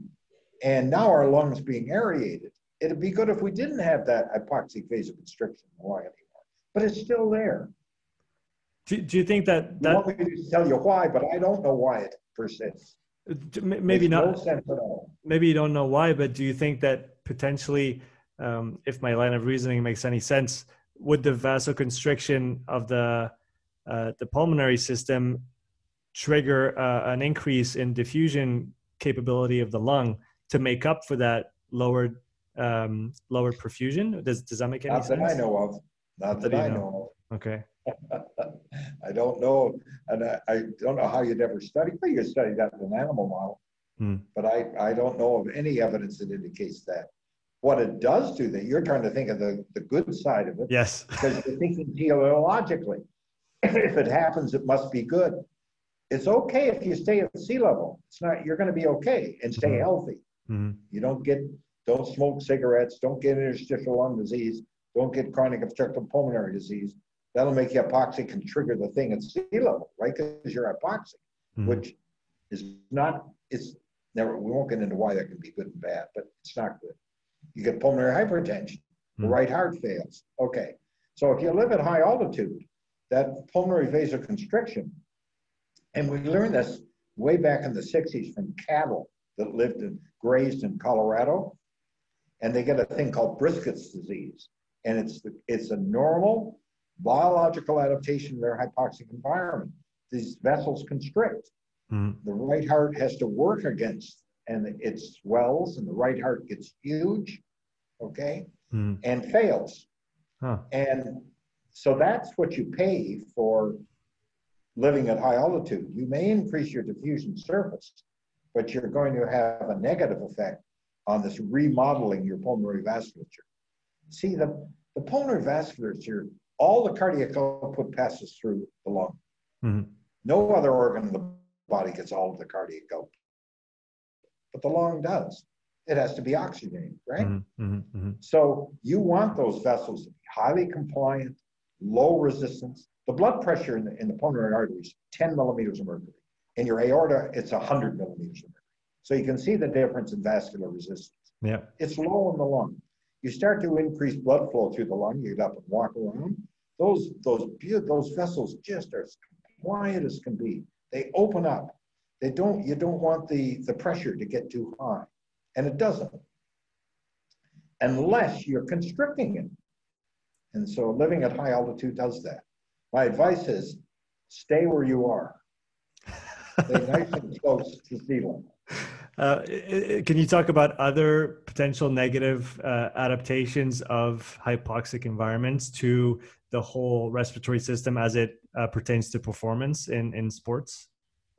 and now our lungs being aerated, it'd be good if we didn't have that hypoxic vasoconstriction in the lung anymore. But it's still there. Do, do you think that that? You want me to tell you why, but I don't know why it persists. Maybe not. No maybe you don't know why, but do you think that potentially, um, if my line of reasoning makes any sense, would the vasoconstriction of the uh, the pulmonary system trigger uh, an increase in diffusion capability of the lung to make up for that lowered um, lowered perfusion? Does does that make any Not sense? Not that I know of. Not that, that I know. know of. Okay. *laughs* I don't know, and I, I, don't know how you'd ever study. Well, you study that in an animal model, hmm. but I, I don't know of any evidence that indicates that. What it does do that you're trying to think of the, the good side of it. Yes. *laughs* because you're thinking teleologically. *clears throat* if it happens, it must be good. It's okay if you stay at sea level. It's not. You're going to be okay and stay mm-hmm. healthy. Mm-hmm. You don't get. Don't smoke cigarettes. Don't get interstitial lung disease. Don't get chronic obstructive pulmonary disease that'll make you hypoxic and trigger the thing at sea level, right? Because you're hypoxic, mm-hmm. which is not, it's never, we won't get into why that can be good and bad, but it's not good. You get pulmonary hypertension, mm-hmm. right heart fails. Okay. So if you live at high altitude, that pulmonary vasoconstriction, and we learned this way back in the 60s from cattle that lived and grazed in Colorado, and they get a thing called Brisket's disease. And it's, the, it's a normal biological adaptation to their hypoxic environment. These vessels constrict. Mm. The right heart has to work against, and it swells, and the right heart gets huge, okay, mm. and fails. Huh. And so that's what you pay for living at high altitude. You may increase your diffusion surface, but you're going to have a negative effect on this remodeling your pulmonary vasculature. See, the, the pulmonary vasculature all the cardiac output passes through the lung. Mm-hmm. No other organ in the body gets all of the cardiac output, but the lung does. It has to be oxygenated, right? Mm-hmm. mm-hmm. Mm-hmm. So you want those vessels to be highly compliant, low resistance. The blood pressure in the, in the pulmonary arteries, 10 millimeters of mercury. In your aorta, it's 100 millimeters of mercury. So you can see the difference in vascular resistance. Yeah. It's low in the lung. You start to increase blood flow through the lung, you get up and walk around, those, those, those vessels just are as quiet as can be. They open up. They don't, you don't want the, the pressure to get too high. And it doesn't, unless you're constricting it. And so living at high altitude does that. My advice is stay where you are. Stay *laughs* nice and close to sea level. Uh, can you talk about other potential negative uh, adaptations of hypoxic environments to the whole respiratory system as it uh, pertains to performance in, in sports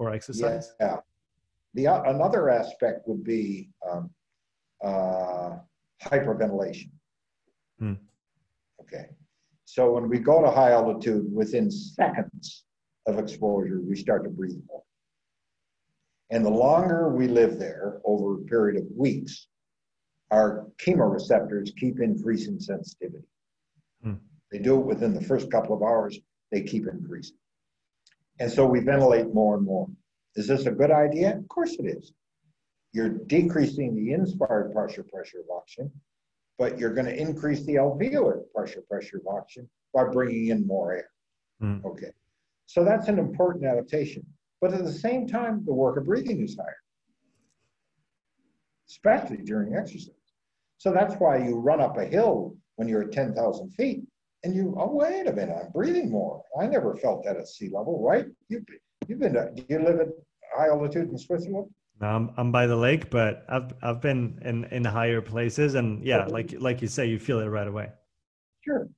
or exercise? Yeah. The, uh, another aspect would be um, uh, hyperventilation. Hmm. Okay. So when we go to high altitude, within seconds of exposure, we start to breathe more. And the longer we live there over a period of weeks, our chemoreceptors keep increasing sensitivity. Hmm. They do it within the first couple of hours, they keep increasing. And so we ventilate more and more. Is this a good idea? Of course it is. You're decreasing the inspired pressure pressure of oxygen, but you're going to increase the alveolar pressure pressure of oxygen by bringing in more air. Mm. Okay. So that's an important adaptation. But at the same time, the work of breathing is higher, especially during exercise. So that's why you run up a hill when you're at 10,000 feet and you, oh, wait a minute, I'm breathing more. I never felt that at sea level, right? You've, you've been, do you live at high altitude in Switzerland? Um, I'm by the lake, but I've I've been in in higher places, and yeah, like like you say, you feel it right away. Sure,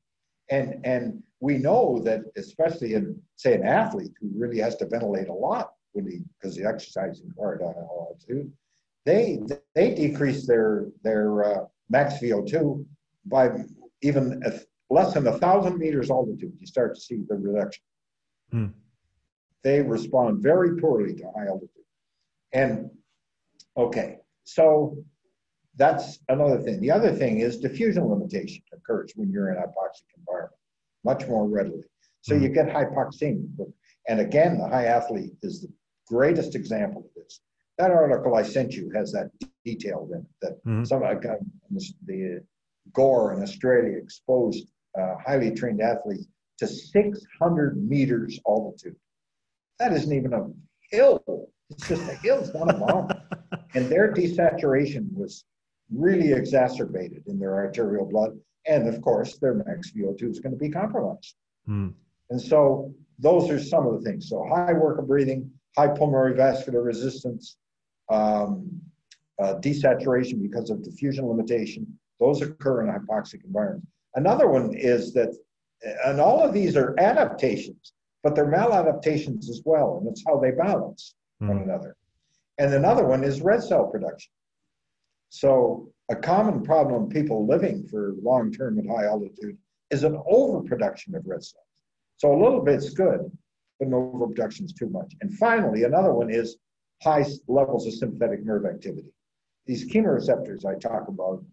and and we know that especially in say an athlete who really has to ventilate a lot when he because the exercising hard on altitude, they they decrease their their uh, max VO2 by even less than a thousand meters altitude. You start to see the reduction. Hmm. They respond very poorly to high altitude. And okay, so that's another thing. The other thing is diffusion limitation occurs when you're in a hypoxic environment much more readily. So you mm-hmm. get hypoxemia. And again, the high athlete is the greatest example of this. That article I sent you has that detailed in it. That mm-hmm. some uh, the Gore in Australia exposed uh, highly trained athletes to 600 meters altitude. That isn't even a hill. It's just a hill. It's not a mountain. *laughs* and their desaturation was really exacerbated in their arterial blood and of course, their max VO2 is going to be compromised. Mm. And so those are some of the things. So high work of breathing, high pulmonary vascular resistance, um, uh, desaturation because of diffusion limitation, those occur in hypoxic environment. Another one is that, and all of these are adaptations, but they're maladaptations as well, and it's how they balance mm. one another. And another one is red cell production. So a common problem people living for long term at high altitude is an overproduction of red cells. So a little bit's good, but an overproduction is too much. And finally, another one is high levels of sympathetic nerve activity. These chemoreceptors I talk about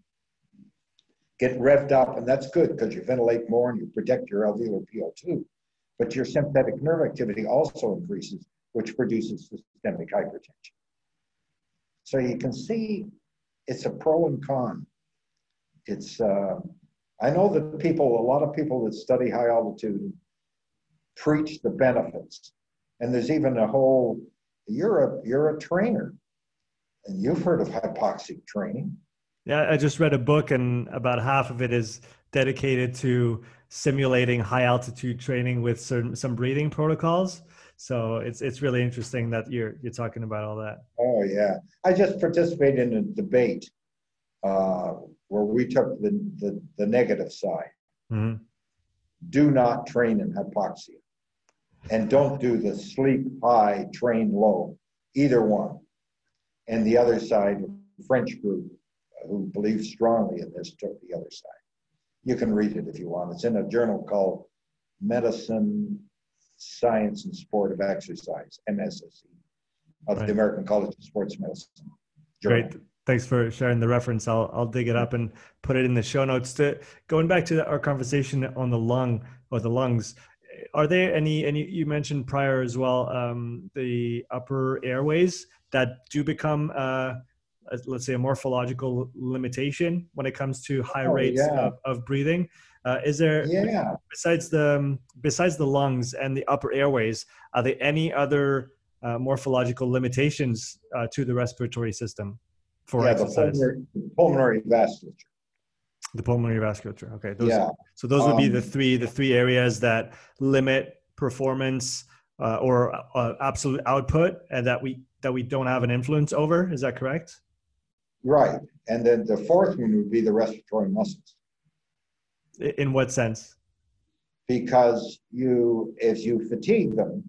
get revved up, and that's good because you ventilate more and you protect your alveolar PO2. But your sympathetic nerve activity also increases, which produces systemic hypertension. So you can see it's a pro and con. It's uh, I know that people, a lot of people that study high altitude, preach the benefits, and there's even a whole. You're a you're a trainer, and you've heard of hypoxic training. Yeah, I just read a book, and about half of it is dedicated to simulating high altitude training with certain some breathing protocols. So it's it's really interesting that you're you're talking about all that. Oh yeah, I just participated in a debate uh, where we took the the, the negative side. Mm-hmm. Do not train in hypoxia, and don't do the sleep high, train low, either one. And the other side, French group, who believed strongly in this, took the other side. You can read it if you want. It's in a journal called Medicine Science and Sport of Exercise, MSSE, of right. the American College of Sports Medicine. Journal. Great. Thanks for sharing the reference. I'll, I'll dig it up and put it in the show notes. To going back to our conversation on the lung or the lungs, are there any? And you mentioned prior as well um, the upper airways that do become, uh, let's say, a morphological limitation when it comes to high oh, rates yeah. of, of breathing. Uh, is there yeah. besides the um, besides the lungs and the upper airways, are there any other uh, morphological limitations uh, to the respiratory system for yeah, the pulmonary, pulmonary vasculature. The pulmonary vasculature. Okay. Those, Yeah. So those would be the Um, three the three areas that limit performance uh, or uh, absolute output, and that we that we don't have an influence over. Is that correct? Right. And then the fourth one would be the respiratory muscles. In what sense? Because you, if you fatigue them,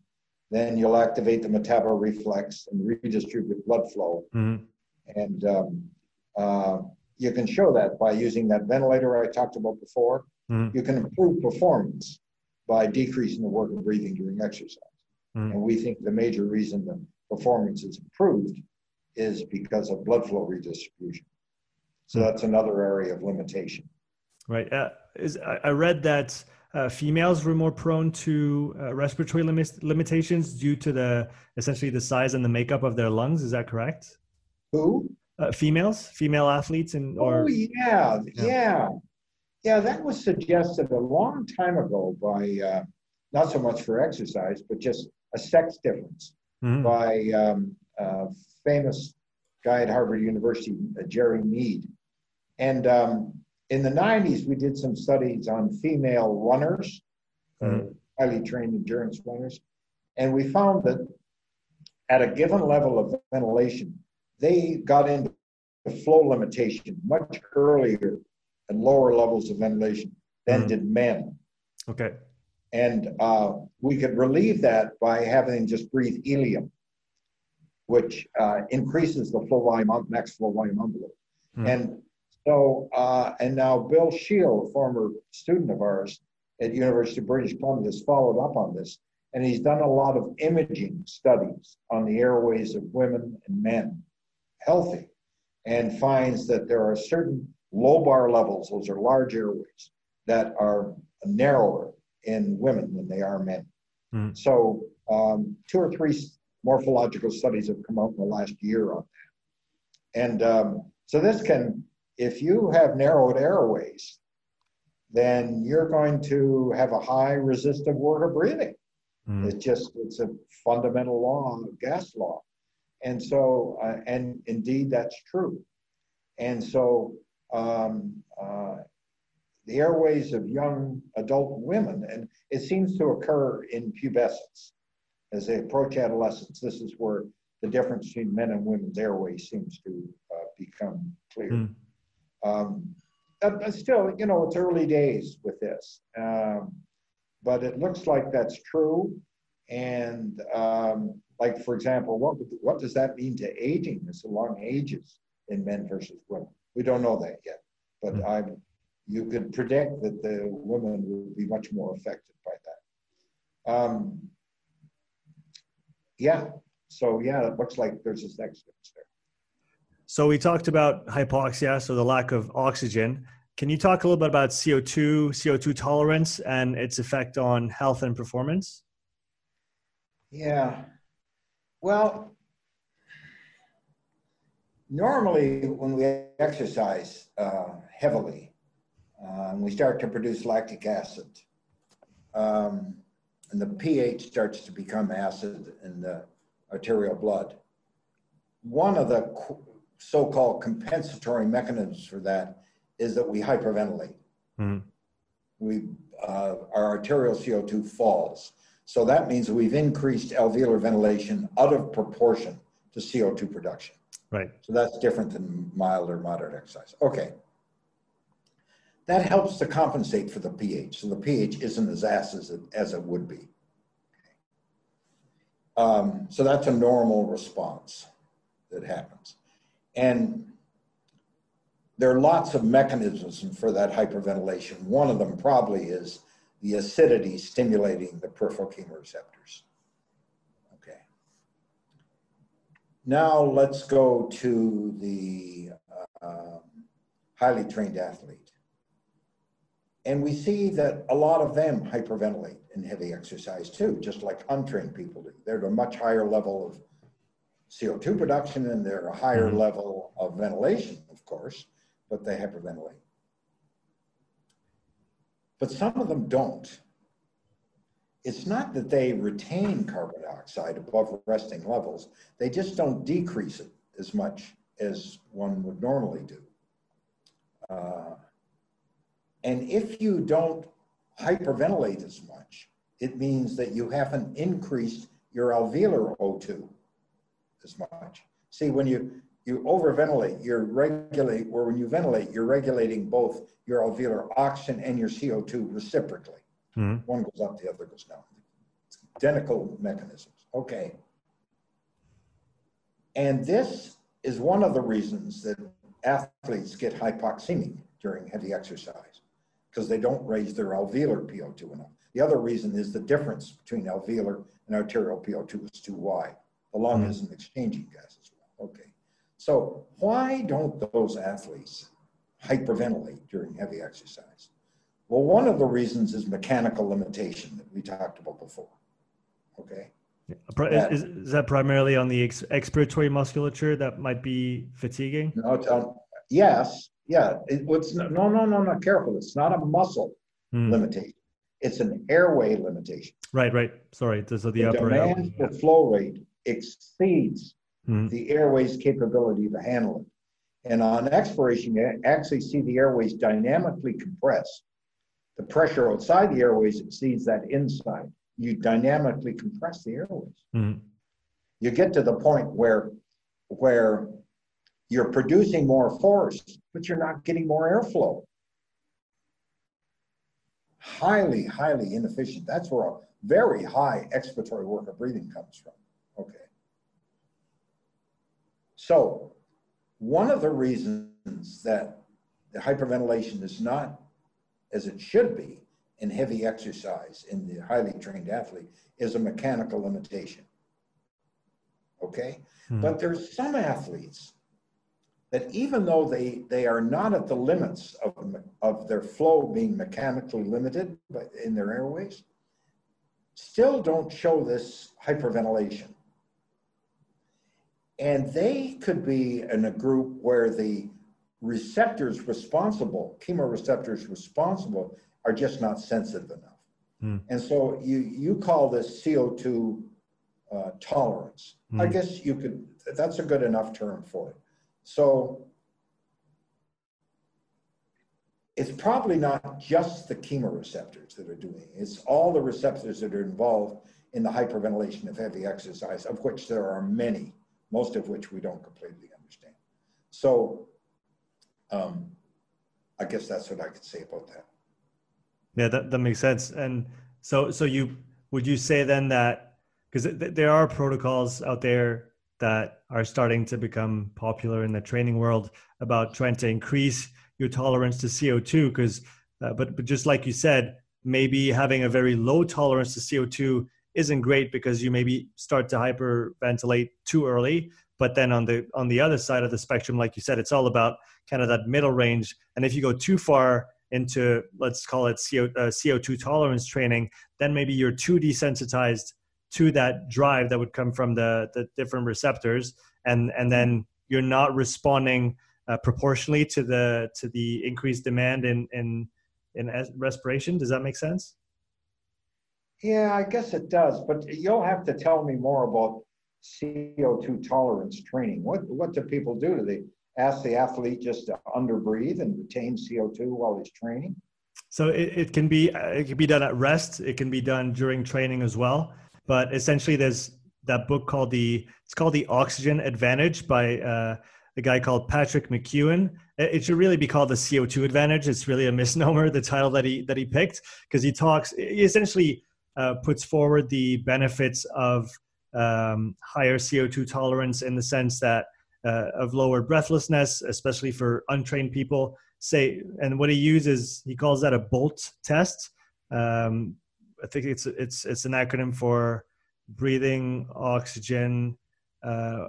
then you'll activate the metaboreflex and redistribute blood flow. Mhm. And um, uh, you can show that by using that ventilator I talked about before. Mhm. You can improve performance by decreasing the work of breathing during exercise. Mhm. And we think the major reason the performance is improved is because of blood flow redistribution. So Mhm. that's another area of limitation. Right. Uh, is I, I read that uh, females were more prone to uh, respiratory limit, limitations due to the essentially the size and the makeup of their lungs. Is that correct? Who? Uh, females, female athletes, and or oh, yeah, Yeah. yeah. Yeah, that was suggested a long time ago by, uh, not so much for exercise, but just a sex difference Mhm. by um, a famous guy at Harvard University, uh, Jere Mead. And um, in the 90s, we did some studies on female runners, uh, Mhm. highly trained endurance runners. And we found that at a given level of ventilation, they got into the flow limitation much earlier and lower levels of ventilation than Mhm. did men. okay. And uh, we could relieve that by having them just breathe helium, which uh, increases the flow volume, en- max flow volume envelope. Hmm. And so, uh, and now Bill Sheel, a former student of ours at University of British Columbia, has followed up on this. And he's done a lot of imaging studies on the airways of women and men, healthy, and finds that there are certain lobar levels, those are large airways, that are narrower in women than they are men. Hmm. So um, two or three morphological studies have come out in the last year on that. And um, so this can, if you have narrowed airways, then you're going to have a high resistive work of breathing. Mhm. It's just, it's a fundamental law, gas law. And so, uh, and indeed that's true. And so, um, uh, the airways of young adult women, and it seems to occur in pubescence. As they approach adolescence, this is where the difference between men and women's airways seems to uh, become clear. Mm. Um, still, you know, it's early days with this. Um, but it looks like that's true. And um, like, for example, what, what does that mean to aging, this along ages in men versus women? We don't know that yet, but Hmm. I, you could predict that the women would be much more affected by that. Um, yeah, so yeah, it looks like there's this next difference there. So we talked about hypoxia, so the lack of oxygen. Can you talk a little bit about CO2, CO2 tolerance, and its effect on health and performance? Yeah. Well, normally when we exercise uh, heavily, uh, and we start to produce lactic acid, um, and the pH starts to become acid in the arterial blood. One of the so-called compensatory mechanisms for that is that we hyperventilate. Mhm. We, uh, our arterial CO2 falls. So that means we've increased alveolar ventilation out of proportion to CO2 production. Right. So that's different than mild or moderate exercise. Okay. That helps to compensate for the pH. So the pH isn't as acid as it, as it would be. Um, so that's a normal response that happens. And there are lots of mechanisms for that hyperventilation. One of them probably is the acidity stimulating the peripheral chemoreceptors. Okay. Now let's go to the uh, highly trained athlete. And we see that a lot of them hyperventilate in heavy exercise too, just like untrained people do. They're at a much higher level of CO2 production and they're a higher Mhm. level of ventilation, of course, but they hyperventilate. But some of them don't. It's not that they retain carbon dioxide above resting levels, they just don't decrease it as much as one would normally do. Uh, and if you don't hyperventilate as much, it means that you haven't increased your alveolar O2 as much. See, when you, you overventilate, you're regulate, or when you ventilate, you're regulating both your alveolar oxygen and your CO2 reciprocally. Mm-hmm. One goes up, the other goes down. It's identical mechanisms. Okay. And this is one of the reasons that athletes get hypoxemic during heavy exercise because they don't raise their alveolar PO2 enough. The other reason is the difference between alveolar and arterial PO2 is too wide. The lung mm-hmm. isn't exchanging gas as well. Okay. So why don't those athletes hyperventilate during heavy exercise? Well, one of the reasons is mechanical limitation that we talked about before. Okay. Is, is, that primarily on the ex- expiratory musculature that might be fatiguing? No, um, yes, yeah. It, it's no, no, no, no. Careful. It's not a muscle mm. limitation. It's an airway limitation. Right, right. Sorry, this is the, the upper demand for flow rate exceeds mm. the airway's capability to handle it. And on expiration, you actually see the airways dynamically compress. The pressure outside the airways exceeds that inside. You dynamically compress the airways. Mm. You get to the point where, where you're producing more force, but you're not getting more airflow highly, highly inefficient. That's where a very high expiratory work of breathing comes from. Okay. So, one of the reasons that the hyperventilation is not as it should be in heavy exercise in the highly trained athlete is a mechanical limitation. Okay? Hmm. But there's some athletes that even though they, they are not at the limits of, of their flow being mechanically limited but in their airways, still don't show this hyperventilation. And they could be in a group where the receptors responsible, chemoreceptors responsible, are just not sensitive enough. Mm. And so you, you call this CO2 uh, tolerance. Mm. I hmm. guess you could, that's a good enough term for it. So it's probably not just the chemoreceptors that are doing it. It's all the receptors that are involved in the hyperventilation of heavy exercise, of which there are many, most of which we don't completely understand. So um, I guess that's what I could say about that. Yeah, that, that makes sense. And so, so you would you say then that because th- there are protocols out there that are starting to become popular in the training world about trying to increase your tolerance to CO2 because uh, but but just like you said maybe having a very low tolerance to CO2 isn't great because you maybe start to hyperventilate too early. But then on the on the other side of the spectrum like you said it's all about kind of that middle range. And if you go too far into let's call it CO, uh, CO2 tolerance training then maybe you're too desensitized to that drive that would come from the the different receptors. And and then you're not responding uh, proportionally to the to the increased demand in in in respiration. Does that make sense? Yeah i guess it does. But you'll have to tell me more about co2 tolerance training. What what do people do? Do they ask the athlete just to underbreathe and retain co2 while he's training? So it, it can be it can be done at rest. It can be done during training as well but essentially, there's that book called the it's called the Oxygen Advantage by uh, a guy called Patrick McKeown. It should really be called the CO2 Advantage. It's really a misnomer. The title that he that he picked because he talks he essentially uh, puts forward the benefits of um, higher CO2 tolerance in the sense that uh, of lower breathlessness, especially for untrained people. Say, and what he uses, he calls that a BOLT test. Um, I think it's it's it's an acronym for breathing oxygen uh,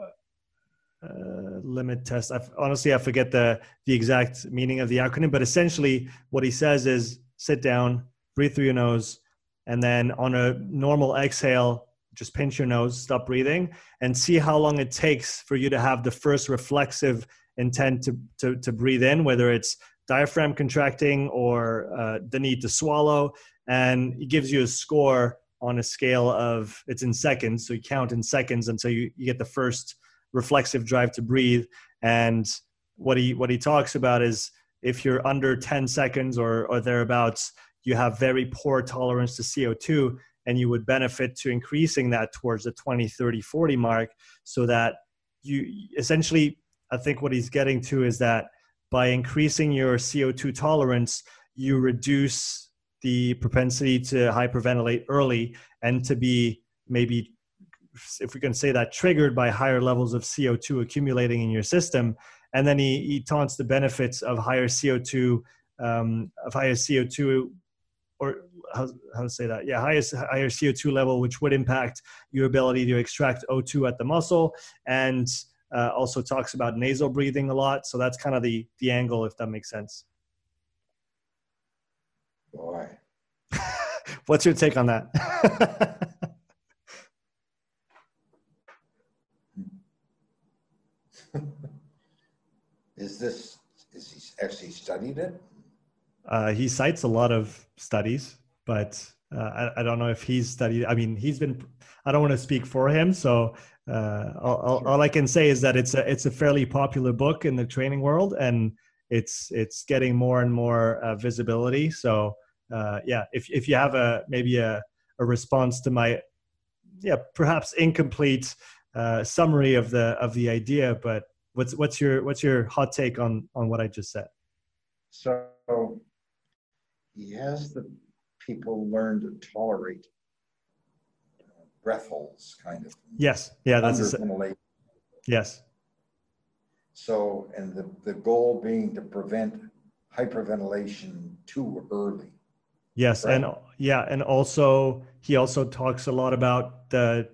uh, limit test. I've, honestly, I forget the the exact meaning of the acronym, but essentially, what he says is sit down, breathe through your nose, and then on a normal exhale, just pinch your nose, stop breathing, and see how long it takes for you to have the first reflexive intent to to, to breathe in, whether it's diaphragm contracting or uh, the need to swallow and it gives you a score on a scale of it's in seconds so you count in seconds until you, you get the first reflexive drive to breathe. And what he what he talks about is if you're under 10 seconds or or thereabouts, you have very poor tolerance to CO2 and you would benefit to increasing that towards the 20 30 40 mark so that you essentially i think what he's getting to is that by increasing your co2 tolerance you reduce the propensity to hyperventilate early and to be maybe if we can say that triggered by higher levels of co2 accumulating in your system. And then he, he taunts the benefits of higher co2 um, of higher co2 or how, how to say that? Yeah highest higher co2 level which would impact your ability to extract o2 at the muscle. And uh, also talks about nasal breathing a lot. So that's kind of the the angle if that makes sense boy *laughs* what's your take on that *laughs* is this is he actually studied it uh, he cites a lot of studies, but uh, I, I, don't know if he's studied. I mean, he's been. I don't want to speak for him, so uh, all, all, I can say is that it's a it's a fairly popular book in the training world, and it's it's getting more and more uh, visibility. So uh, yeah, if if you have a maybe a a response to my yeah perhaps incomplete uh, summary of the of the idea, but what's what's your what's your hot take on on what I just said? So has the people learn to tolerate uh, breath holds kind of yes yeah that's a, yes so and the, the goal being to prevent hyperventilation too early yes right? and yeah and also he also talks a lot about the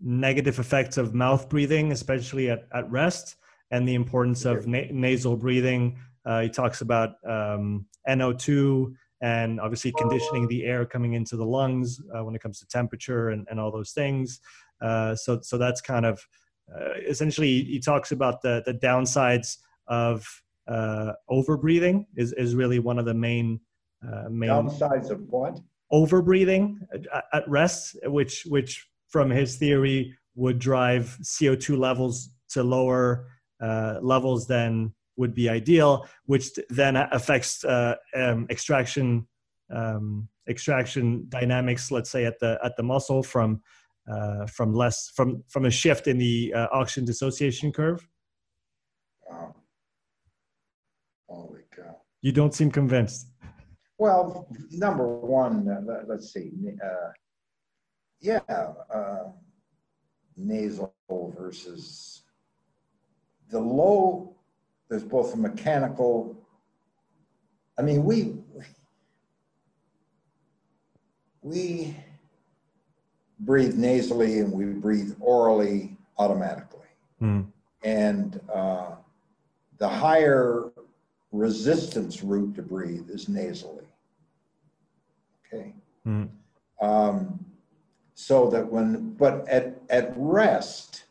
negative effects of mouth breathing especially at, at rest and the importance of na- nasal breathing uh, he talks about um, no2 and obviously conditioning the air coming into the lungs uh, when it comes to temperature and, and all those things. Uh, so, so that's kind of uh, essentially he talks about the the downsides of uh, overbreathing is is really one of the main uh, main downsides of what overbreathing at, at rest, which which from his theory would drive CO2 levels to lower uh, levels than would be ideal, which then affects uh, um, extraction um, extraction dynamics. Let's say at the at the muscle from uh, from less from from a shift in the uh, oxygen dissociation curve. Wow. Holy cow! You don't seem convinced. Well, number one, uh, let, us see. Uh, yeah, uh, nasal versus the low there's both a mechanical, I mean, we, we breathe nasally and we breathe orally automatically. Mm. And uh, the higher resistance route to breathe is nasally. Okay. Mm. Um, so that when, but at, at rest,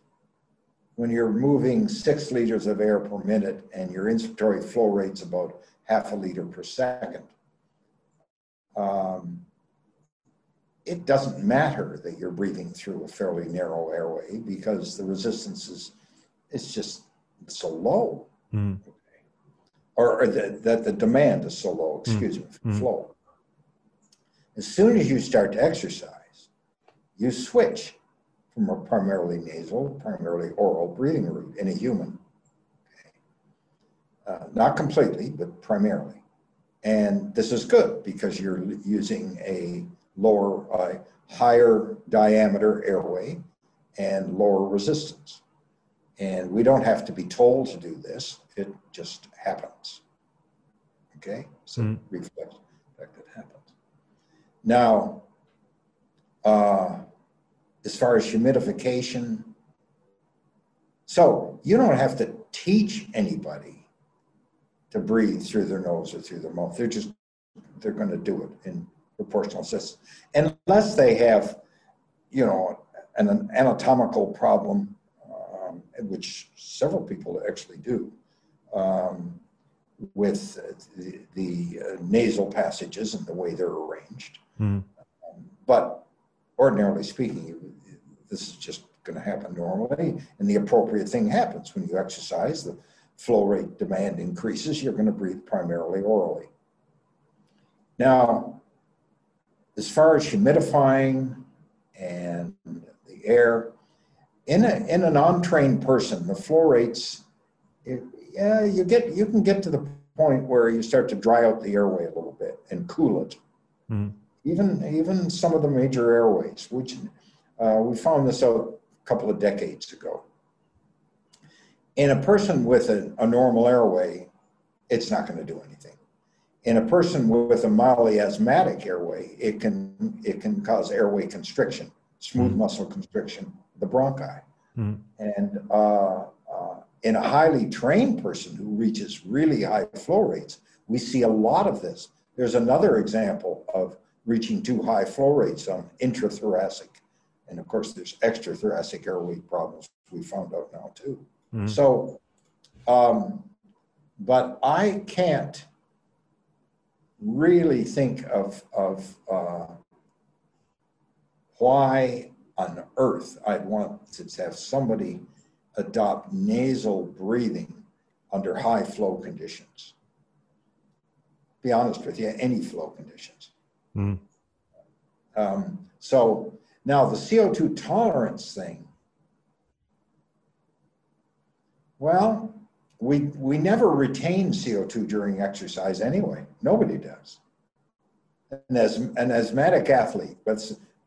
when you're moving six liters of air per minute and your inspiratory flow rate's about half a liter per second, um, it doesn't matter that you're breathing through a fairly narrow airway because the resistance is it's just so low. Mm. Or, or the, that the demand is so low, excuse mm. me, mm. flow. As soon as you start to exercise, you switch from a primarily nasal, primarily oral breathing route in a human. Uh, not completely, but primarily. And this is good because you're using a lower, uh, higher diameter airway and lower resistance. And we don't have to be told to do this, it just happens. Okay? So mm. reflex effect that happens. Now, uh, as far as humidification. So you don't have to teach anybody to breathe through their nose or through their mouth. They're just they're going to do it in proportional systems, unless they have, you know, an, an anatomical problem, um, which several people actually do, um, with the, the uh, nasal passages and the way they're arranged. Mm. Um, but ordinarily speaking, this is just going to happen normally, and the appropriate thing happens when you exercise. The flow rate demand increases. You're going to breathe primarily orally. Now, as far as humidifying and the air, in, a, in an untrained person, the flow rates, it, yeah, you get you can get to the point where you start to dry out the airway a little bit and cool it. Mm. Even even some of the major airways, which uh, we found this out a couple of decades ago. In a person with a, a normal airway, it's not going to do anything. In a person with a mildly asthmatic airway, it can it can cause airway constriction, smooth mm. muscle constriction, the bronchi, mm. and uh, uh, in a highly trained person who reaches really high flow rates, we see a lot of this. There's another example of reaching too high flow rates on intrathoracic. And of course, there's extrathoracic airway problems we found out now too. Mm-hmm. So, um, but I can't really think of, of uh, why on earth I'd want to have somebody adopt nasal breathing under high flow conditions. Be honest with you, any flow conditions. Mm. Um, so now the CO2 tolerance thing. Well, we, we never retain CO2 during exercise anyway. Nobody does. And as an asthmatic athlete, but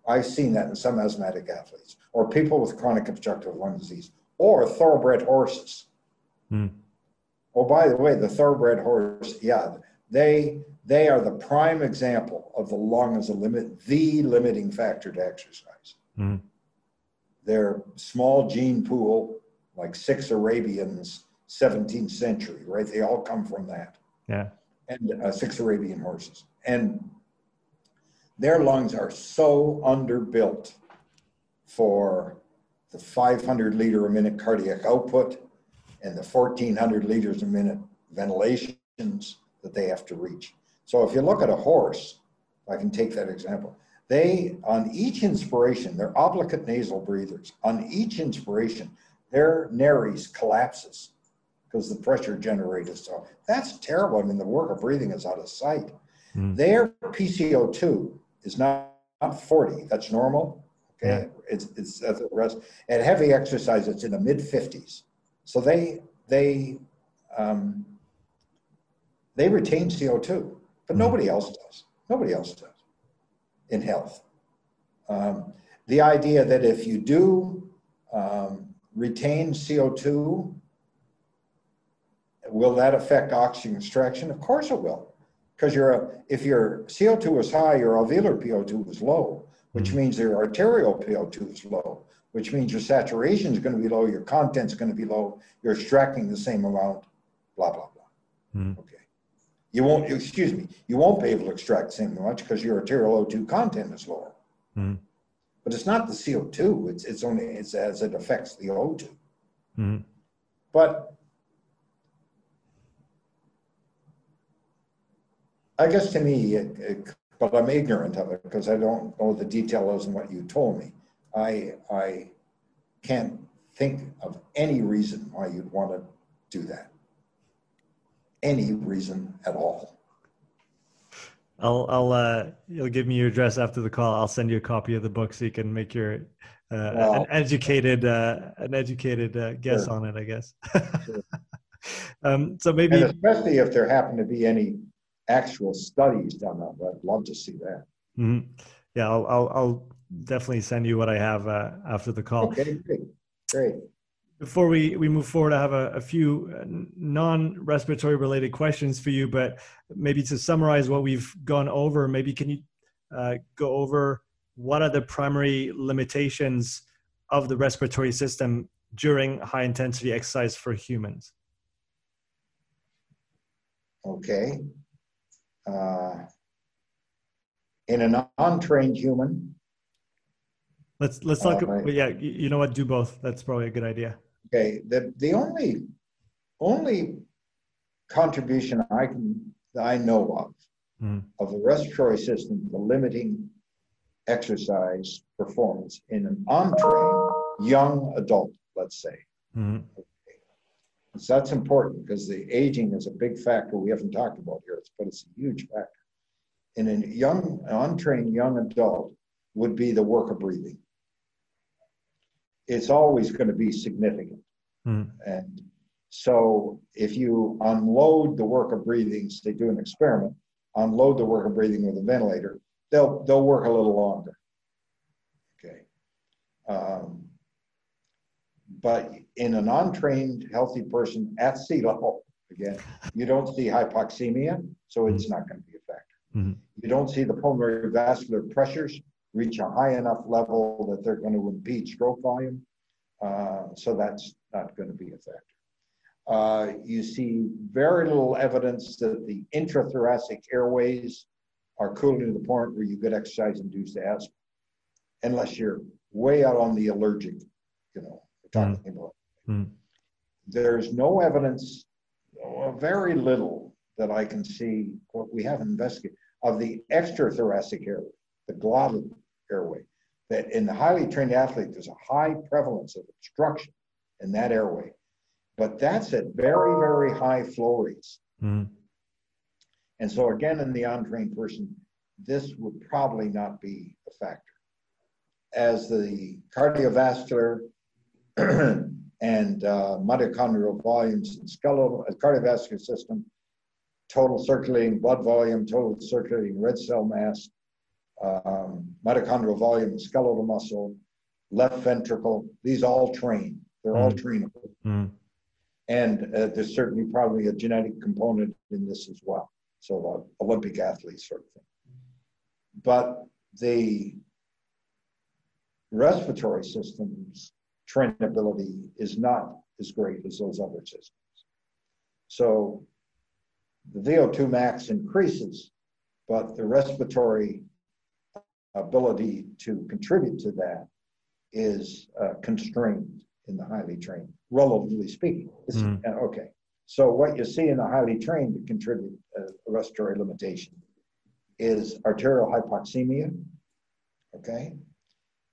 I've seen that in some asthmatic athletes, or people with chronic obstructive lung disease, or thoroughbred horses. Hmm. Oh, by the way, the thoroughbred horse, yeah, they they are the prime example of the lung as a limit, the limiting factor to exercise. Hmm. Their small gene pool, like six Arabians, 17th century, right? They all come from that. Yeah. And uh, six Arabian horses. And their lungs are so underbuilt for the 500 liter a minute cardiac output and the 1400 liters a minute ventilations that they have to reach. So if you look at a horse, I can take that example, they, on each inspiration, they're obligate nasal breathers. On each inspiration, their nares collapses because the pressure generated. So that's terrible. I mean, the work of breathing is out of sight. Mm. Their PCO2 is not, not 40. That's normal. Okay, yeah. it's it's at the rest. At heavy exercise, it's in the mid fifties. So they they um, they retain CO two, but mm-hmm. nobody else does. Nobody else does in health. Um, the idea that if you do um, retain CO two, will that affect oxygen extraction? Of course it will, because you're if your CO two is high, your alveolar PO two is low which mm-hmm. means your arterial PO2 is low, which means your saturation is going to be low, your content is going to be low, you're extracting the same amount, blah, blah, blah. Mm. Okay. You won't, excuse me, you won't be able to extract the same much because your arterial O2 content is lower. Mm. But it's not the CO2, it's, it's only it's as it affects the O2. Mm. But I guess to me, it, it but I'm ignorant of it because I don't know the details and what you told me. I, I can't think of any reason why you'd want to do that. Any reason at all. I'll, I'll, uh, you'll give me your address after the call. I'll send you a copy of the book so you can make your, uh, an educated, uh, an educated uh, guess sure. on it, I guess. *laughs* sure. um, so maybe, and especially if there happen to be any actual studies done on that. I'd love to see that. Mm-hmm. Yeah, I'll, I'll, I'll, definitely send you what I have uh, after the call. Okay, great. great. Before we, we move forward, I have a, a few uh, non respiratory related questions for you, but maybe to summarize what we've gone over, maybe can you uh, go over what are the primary limitations of the respiratory system during high intensity exercise for humans? Okay uh, in a non-trained human. Let's let's talk. Uh, yeah, you know what? Do both. That's probably a good idea. Okay. The the only only contribution I can that I know of mm. of the respiratory system, the limiting exercise performance in an untrained young adult, let's say. hmm So that's important because the aging is a big factor we haven't talked about here, but it's a huge factor. And a young, untrained young adult would be the work of breathing. It's always going to be significant. hmm And so if you unload the work of breathing, they do an experiment, unload the work of breathing with a ventilator, they'll they'll work a little longer. Okay. Um, but in an untrained, healthy person at sea level, again, you don't see hypoxemia, so it's not going to be a factor. Mhm. You don't see the pulmonary vascular pressures reach a high enough level that they're going to impede stroke volume, uh, so that's not going to be a factor. Uh, you see very little evidence that the intrathoracic airways are cooling to the point where you get exercise-induced asthma, unless you're way out on the allergic, you know, talking about. Mm. There's no evidence, or very little that I can see, what we have investigated, of the extrathoracic airway, the glottal airway, that in the highly trained athlete, there's a high prevalence of obstruction in that airway. But that's at very, very high flow rates. hmm And so again, in the untrained person, this would probably not be a factor. As the cardiovascular *clears throat* and uh, mitochondrial volumes and skeletal uh, cardiovascular system, total circulating blood volume, total circulating red cell mass, um, mitochondrial volume, skeletal muscle, left ventricle, these all train. They're all trainable. hmm And uh, there's certainly probably a genetic component in this as well. So uh, Olympic athletes sort of thing. But the respiratory system's trainability is not as great as those other systems. So the VO2 max increases, but the respiratory ability to contribute to that is uh, constrained in the highly trained, relatively speaking. Uh, okay. So what you see in the highly trained that contribute uh, respiratory limitation is arterial hypoxemia. Okay.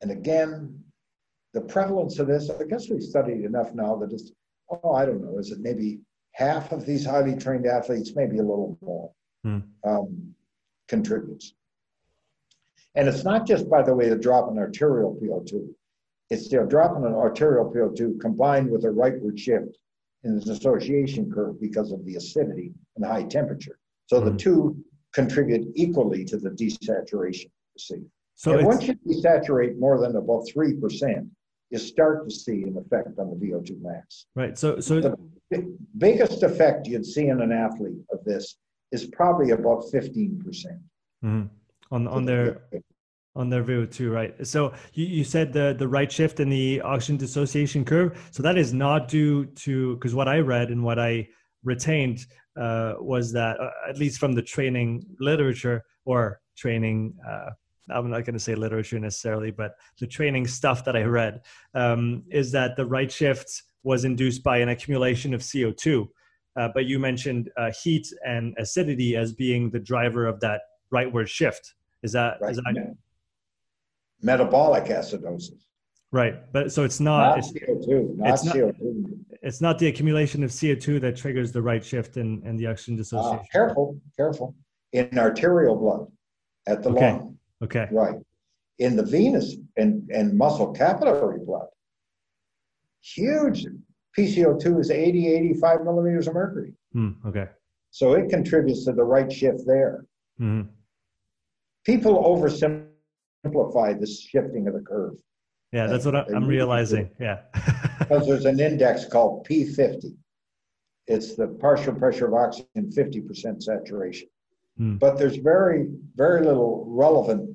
And again, the prevalence of this, I guess we've studied enough now that it's, oh, I don't know, is it maybe half of these highly trained athletes, maybe a little more, Hmm. um, contributes. And it's not just, by the way, the drop in arterial PO2. It's the drop in an arterial PO2 combined with a rightward shift in the dissociation curve because of the acidity and the high temperature. So the Mhm. two contribute equally to the desaturation you see. So and once you desaturate more than about 3%, you start to see an effect on the VO2 max. right. So so The bi- biggest effect you'd see in an athlete of this is probably about 15%. mhm. on on their on their VO2, right? So you, you said the the right shift in the oxygen dissociation curve. So that is not due to because what I read and what I retained uh, was that uh, at least from the training literature or training. Uh, I'm not going to say literature necessarily, but the training stuff that I read um, is that the right shift was induced by an accumulation of CO2. Uh, but you mentioned uh, heat and acidity as being the driver of that rightward shift. Is that Right? is that Metabolic acidosis. right? But so it's not Not it's, CO2, not it's not- CO2. it's not the accumulation of CO2 that triggers the right shift in, in the oxygen Uh, dissociation. careful, careful. In arterial blood at the Okay. lung, Okay. right. In the venous and, and muscle capillary blood, huge. PCO2 is 80, 85 millimeters of mercury. Hmm, okay. So it contributes to the right shift there. hmm People oversimplify this shifting of the curve Yeah, that's what I'm realizing. Yeah. *laughs* because there's an index called P50. It's the partial pressure of oxygen, 50% saturation. Hmm. But there's very, very little relevant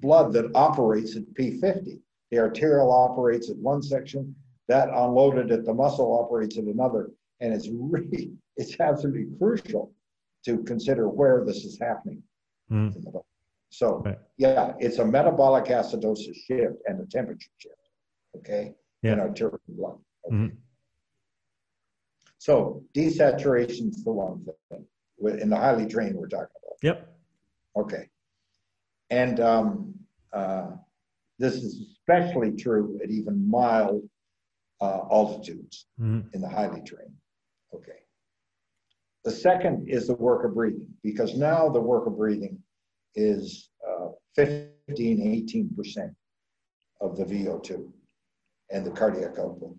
blood that operates at P50. The arterial operates at one section, that unloaded at the muscle operates at another. And it's really, *laughs* it's absolutely crucial to consider where this is happening. Body. So, Right. yeah, it's a metabolic acidosis shift and a temperature shift, okay, in arterial blood. Okay. Mhm. So desaturation is the one thing. In the highly trained, we're talking about. Yep. Okay. And um, uh, This is especially true at even mild uh, altitudes Mhm. in the highly trained. Okay. The second is the work of breathing, because now the work of breathing is uh, 15, 18% of the VO2 and the cardiac output.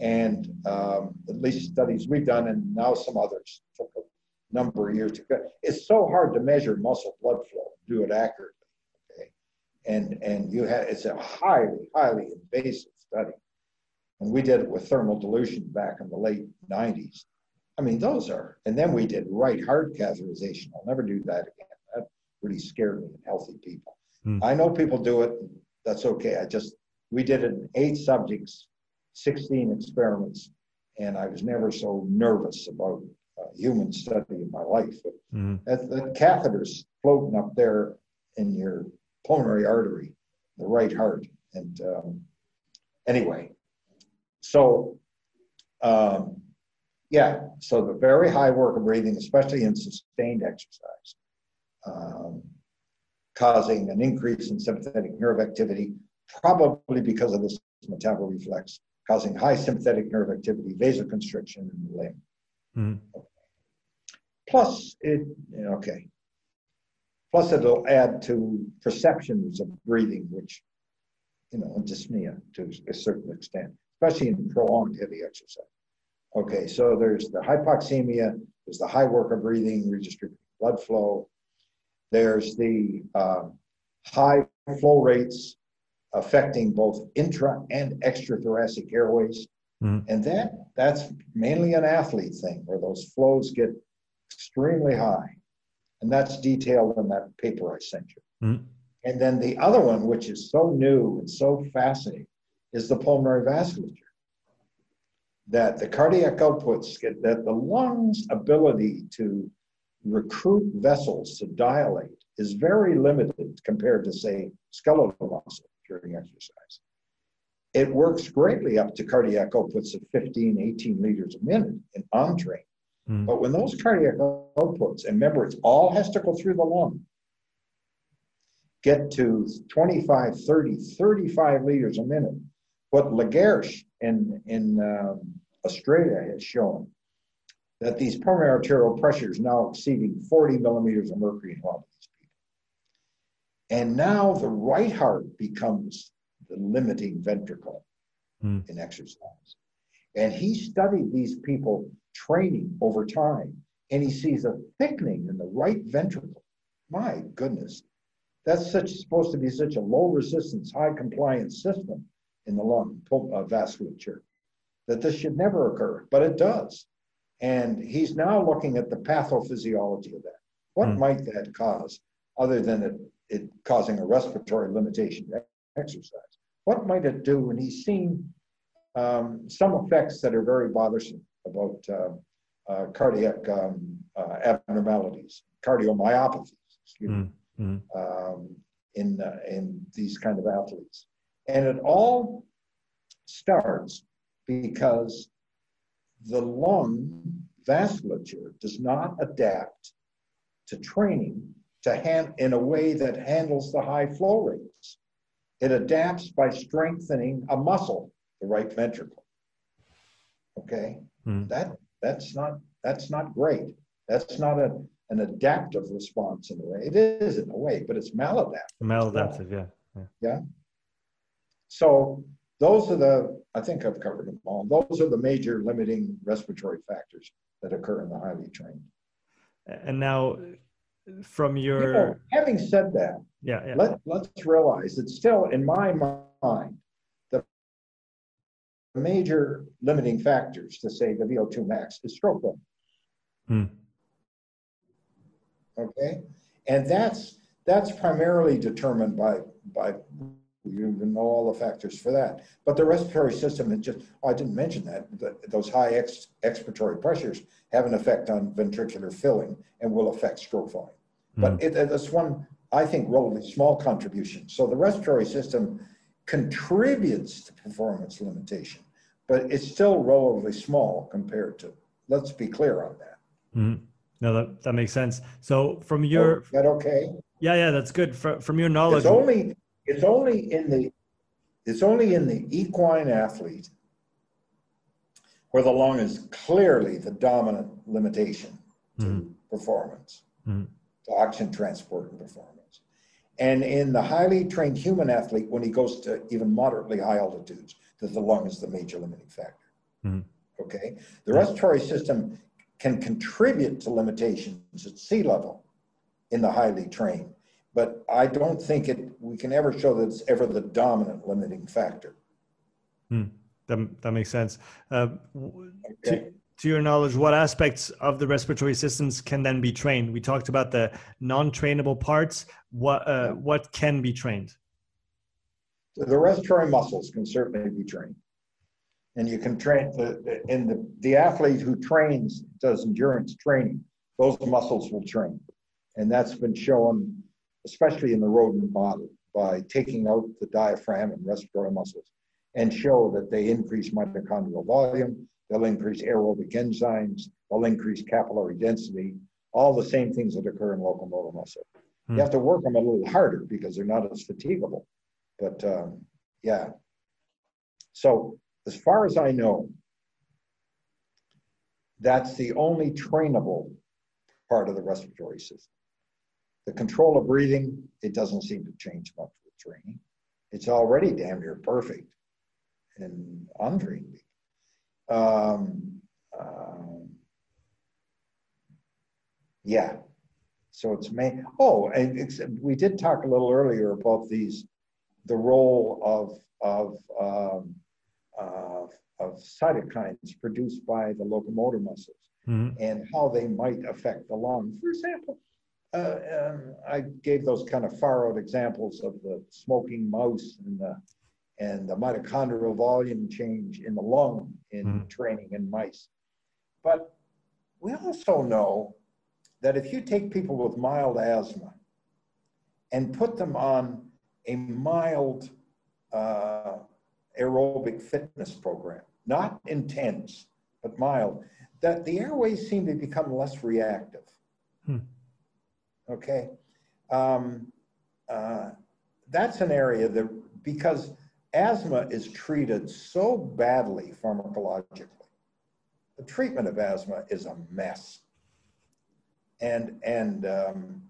And um, at least studies we've done, and now some others took a number of years to. It's so hard to measure muscle blood flow, do it accurately. And and you have it's a highly, highly invasive study. And we did it with thermal dilution back in the late 90s. I mean, those are, and then we did right heart catheterization. I'll never do that again. That really scared me in healthy people. Hmm. I know people do it. That's okay. I just, we did it in eight subjects, 16 experiments, and I was never so nervous about a human study in my life. Mhm. that, the catheter's floating up there in your pulmonary artery, the right heart. And um, anyway, so um, yeah, so the very high work of breathing, especially in sustained exercise, um, causing an increase in sympathetic nerve activity, probably because of this metaboreflex, causing high sympathetic nerve activity, vasoconstriction in the limb. Mhm. Plus, it, okay. Plus, it'll add to perceptions of breathing, which, you know, dyspnea to a certain extent, especially in prolonged heavy exercise. Okay, so there's the hypoxemia, there's the high work of breathing, redistributing blood flow. There's the um, high flow rates affecting both intra and extrathoracic airways. Mhm. And that that's mainly an athlete thing where those flows get extremely high. And that's detailed in that paper I sent you. Mhm. And then the other one, which is so new and so fascinating, is the pulmonary vasculature. That the cardiac outputs that the lungs' ability to recruit vessels to dilate is very limited compared to, say, skeletal muscle during exercise. It works greatly up to cardiac outputs of 15, 18 liters a minute in on train. Mhm. But when those cardiac outputs, and remember, it all has to go through the lung, get to 25, 30, 35 liters a minute. What La Gerche in, in um, Australia has shown that these pulmonary arterial pressures now exceeding 40 millimeters of mercury in a lot of these people. And now the right heart becomes the limiting ventricle Hmm. in exercise. And he studied these people training over time, and he sees a thickening in the right ventricle. My goodness, that's such supposed to be such a low resistance, high compliance system in the lung uh, vasculature that this should never occur, but it does. And he's now looking at the pathophysiology of that. What Hmm. might that cause, other than it, it causing a respiratory limitation to exercise? What might it do? And he's seen um, some effects that are very bothersome about uh, uh, cardiac um, uh, abnormalities, cardiomyopathies, excuse me, Mhm. um, in, uh, in these kind of athletes. And it all starts because the lung vasculature does not adapt to training to hand in a way that handles the high flow rates. It adapts by strengthening a muscle, the right ventricle. Okay, Mhm. that that's not that's not great. That's not a, an adaptive response in a way. It is in a way, but it's maladaptive. Maladaptive, yeah. yeah. So those are the, I think I've covered them all. Those are the major limiting respiratory factors that occur in the highly trained. And now, from You your know, having said that, yeah, yeah. let, let's realize that still in my mind, major limiting factors to say the VO2 max is stroke volume. Hmm. Okay, and that's that's primarily determined by by you know all the factors for that. But the respiratory system is just oh, I didn't mention that those high ex, expiratory pressures have an effect on ventricular filling and will affect stroke volume. But it, it's one I think relatively small contribution. So the respiratory system contributes to performance limitation, but it's still relatively small compared to. Let's be clear on that. Mhm. No, that, that makes sense. So from your Is that okay? yeah, yeah, that's good. From, from your knowledge, It's only It's only in the, it's only in the equine athlete where the lung is clearly the dominant limitation to Mhm. performance, Mhm. to oxygen transport and performance. And in the highly trained human athlete, when he goes to even moderately high altitudes, that the lung is the major limiting factor. Mhm. Okay? The respiratory system can contribute to limitations at sea level in the highly trained, but I don't think it, we can ever show that it's ever the dominant limiting factor. That, that makes sense. Uh, Okay? to, to your knowledge, what aspects of the respiratory systems can then be trained? We talked about the non-trainable parts. What uh, what can be trained? The respiratory muscles can certainly be trained. And you can train, the, the, the athlete who trains, does endurance training, those muscles will train. And that's been shown, especially in the rodent model, by taking out the diaphragm and respiratory muscles and show that they increase mitochondrial volume, they'll increase aerobic enzymes, they'll increase capillary density, all the same things that occur in locomotor muscle. Hmm. You have to work them a little harder because they're not as fatigable. But um, yeah. So as far as I know, that's the only trainable part of the respiratory system. The control of breathing, it doesn't seem to change much with training. It's already damn near perfect and untrained. Um, um, yeah. So it's May. Oh, and it's, we did talk a little earlier about these, the role of of um, uh, of cytokines produced by the locomotor muscles Mhm. and how they might affect the lung. For example, uh, um, I gave those kind of far out examples of the smoking mouse and the and the mitochondrial volume change in the lung in Mhm. training in mice. But we also know that if you take people with mild asthma and put them on a mild uh, aerobic fitness program, not intense, but mild, that the airways seem to become less reactive. Hmm. Okay. Um, uh, that's an area that, because asthma is treated so badly pharmacologically, the treatment of asthma is a mess. And, and um,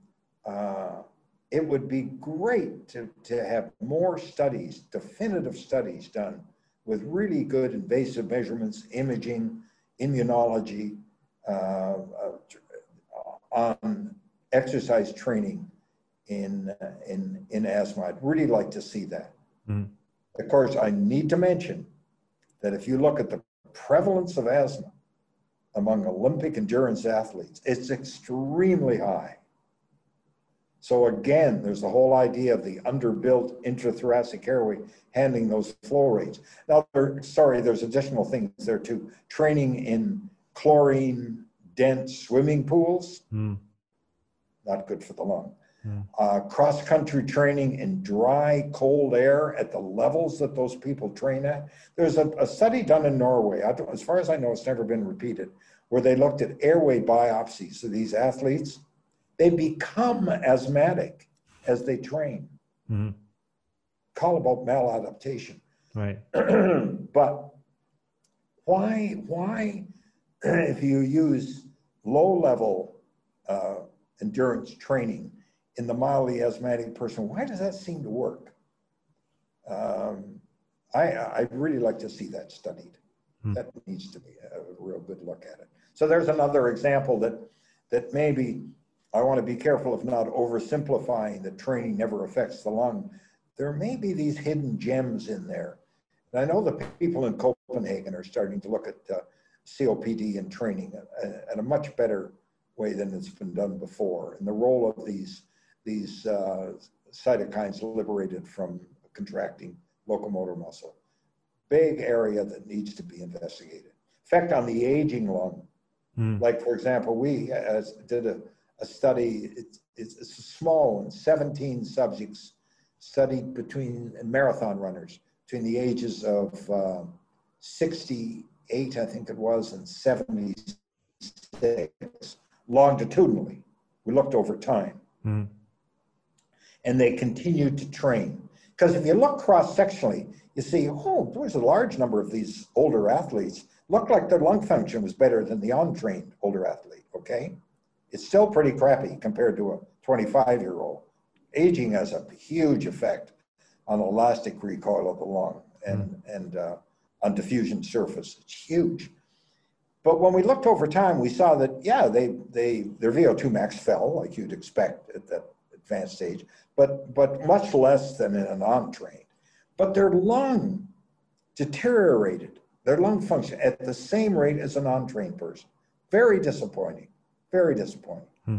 uh, it would be great to, to have more studies, definitive studies done with really good invasive measurements, imaging, immunology, uh, uh, on exercise training in, uh, in, in asthma. I'd really like to see that. Mhm. Of course, I need to mention that if you look at the prevalence of asthma among Olympic endurance athletes, it's extremely high. So again, there's the whole idea of the underbuilt intrathoracic airway handling those flow rates. Now, there, sorry, there's additional things there too. Training in chlorine dense swimming pools, Mm. not good for the lung. Uh, cross country training in dry, cold air at the levels that those people train at. There's a, a study done in Norway, I don't- as far as I know, it's never been repeated, where they looked at airway biopsies of these athletes. They become asthmatic as they train. Mhm. Call about maladaptation. Right. *clears throat* but why, why, *clears throat* if you use low level uh, endurance training in the mildly asthmatic person, why does that seem to work? Um, I, I'd really like to see that studied. Hmm. That needs to be a real good look at it. So there's another example that, that maybe I want to be careful of not oversimplifying that training never affects the lung. There may be these hidden gems in there. And I know the people in Copenhagen are starting to look at uh, COPD and training in a much better way than it's been done before, and the role of these these uh, cytokines liberated from contracting locomotor muscle. Big area that needs to be investigated. Effect on the aging lung. Mm. Like, for example, we as, did a, a study, it's, it's, it's a small one, 17 subjects studied between marathon runners between the ages of uh, 68, I think it was, and 76, longitudinally. We looked over time Mm. And they continued to train. Because if you look cross sectionally, you see, oh, there's a large number of these older athletes look like their lung function was better than the untrained older athlete. Okay, it's still pretty crappy compared to a 25 year old. Aging has a huge effect on elastic recoil of the lung and mm. and uh, on diffusion surface. It's huge. But when we looked over time, we saw that yeah, they they their VO2 max fell like you'd expect at that advanced age, but but much less than in an untrained. But their lung deteriorated, their lung function at the same rate as an untrained person. Very disappointing. Very disappointing. Hmm.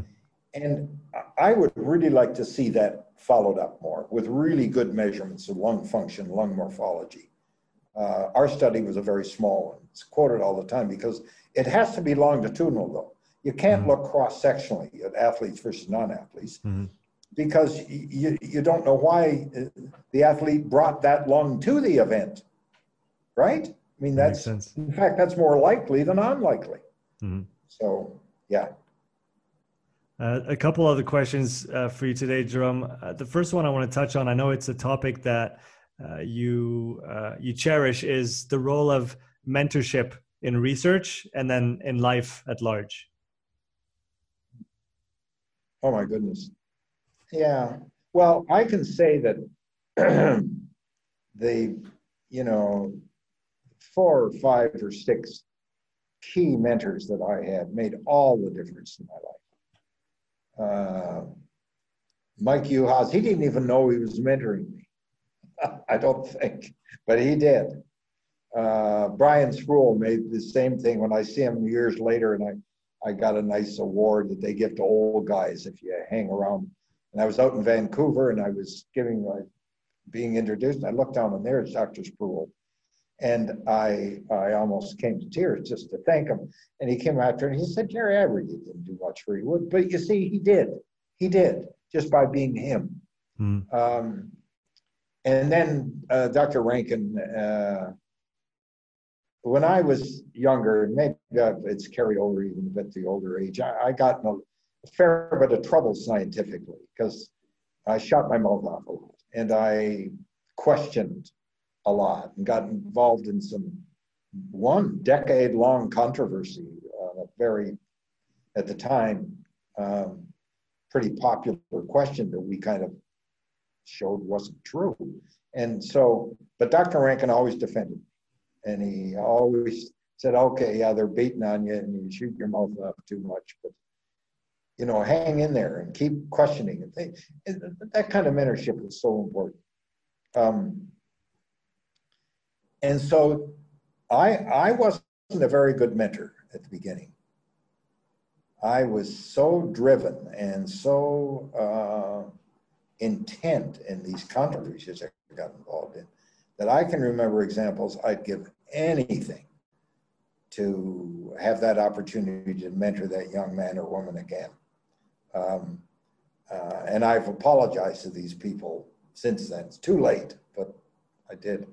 And I would really like to see that followed up more with really good measurements of lung function, lung morphology. Uh, our study was a very small one. It's quoted all the time because it has to be longitudinal, though. You can't mm-hmm. look cross sectionally at athletes versus non athletes mm-hmm. Because you, you don't know why uh, the athlete brought that lung to the event, right? I mean, that's in fact, that's more likely than unlikely. Mm-hmm. So, yeah. Uh, a couple other questions uh, for you today, Jerome. Uh, the first one I want to touch on, I know it's a topic that uh, you uh, you cherish, is the role of mentorship in research and then in life at large. Oh my goodness, yeah. Well, I can say that *clears throat* the you know four or five or six key mentors that I had made all the difference in my life uh, Mike Yuhasz, he didn't even know he was mentoring me. *laughs* I don't think, but he did. Uh, Brian Sproule made the same thing when I see him years later, and I, I got a nice award that they give to old guys if you hang around. And I was out in Vancouver, and I was giving like being introduced, I looked down, and there's Dr. Sproule. And I, I almost came to tears just to thank him. And he came after and he said, Jerry, I really didn't do much for you. But you see, he did. He did just by being him. Mm. Um, and then uh, Dr. Rankin, uh, when I was younger, maybe it's carried over even a bit the older age, I, I got in fair bit of trouble scientifically because I shot my mouth off a lot and I questioned a lot and got involved in some one decade long controversy, uh, very, at the time, um, pretty popular question that we kind of showed wasn't true. And so, but Dr. Rankin always defended, and he always said, okay, yeah, they're beating on you and you shoot your mouth up too much, but you know, hang in there and keep questioning. And that kind of mentorship is so important. Um, and so I, I wasn't a very good mentor at the beginning. I was so driven and so uh, intent in these controversies I got involved in that I can remember examples I'd give anything to have that opportunity to mentor that young man or woman again. Um, uh, and I've apologized to these people since then. It's too late, but I did.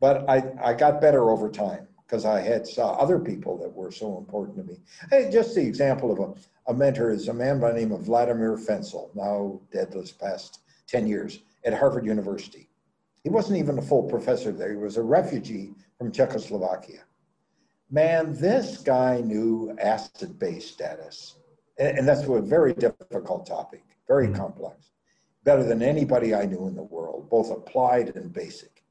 But I, I got better over time because I had saw other people that were so important to me. Hey, just the example of a, a mentor is a man by the name of Vladimir Fencl, now dead this past 10 years at Harvard University. He wasn't even a full professor there. He was a refugee from Czechoslovakia. Man, this guy knew acid base status. And, and that's a very difficult topic, very mm-hmm. complex. Better than anybody I knew in the world, both applied and basic.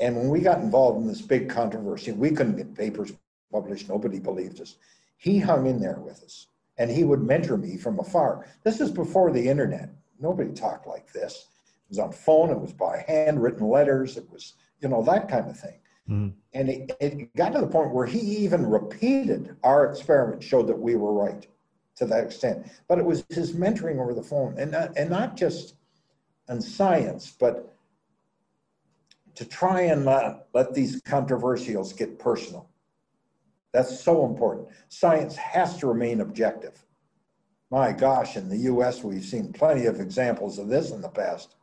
And when we got involved in this big controversy, we couldn't get papers published. Nobody believed us. He hung in there with us and he would mentor me from afar. This is before the internet. Nobody talked like this. It was on phone, it was by handwritten letters, it was, you know, that kind of thing. Mm. And it, it got to the point where he even repeated our experiment showed that we were right to that extent. But it was his mentoring over the phone and not, and not just in science, but to try and not let these controversials get personal. That's so important. Science has to remain objective. My gosh, in the US, we've seen plenty of examples of this in the past.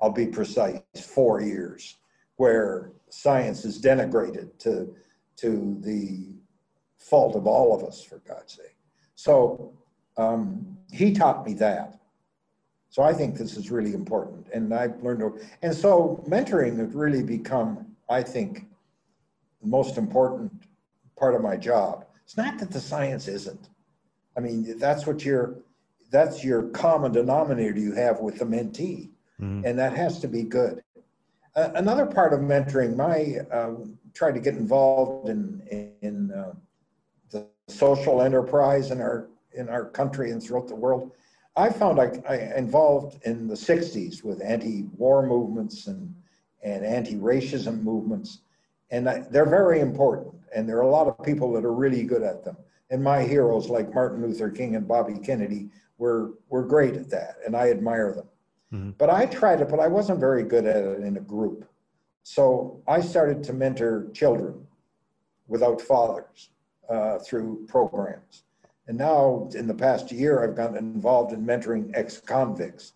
I'll be precise, four years, where science is denigrated to, to the fault of all of us, for God's sake. So um, he taught me that. So I think this is really important. And I've learned, to, and so mentoring has really become, I think, the most important part of my job. It's not that the science isn't. I mean, that's what your, that's your common denominator you have with the mentee. Mm-hmm. And that has to be good. Uh, another part of mentoring, my uh, tried to get involved in in uh, the social enterprise in our in our country and throughout the world. I found I, I involved in the '60s with anti-war movements and and anti-racism movements, and I, they're very important. And there are a lot of people that are really good at them. And my heroes like Martin Luther King and Bobby Kennedy were were great at that, and I admire them. Mm-hmm. But I tried it, but I wasn't very good at it in a group. So I started to mentor children without fathers uh, through programs. And now, in the past year, I've gotten involved in mentoring ex convicts.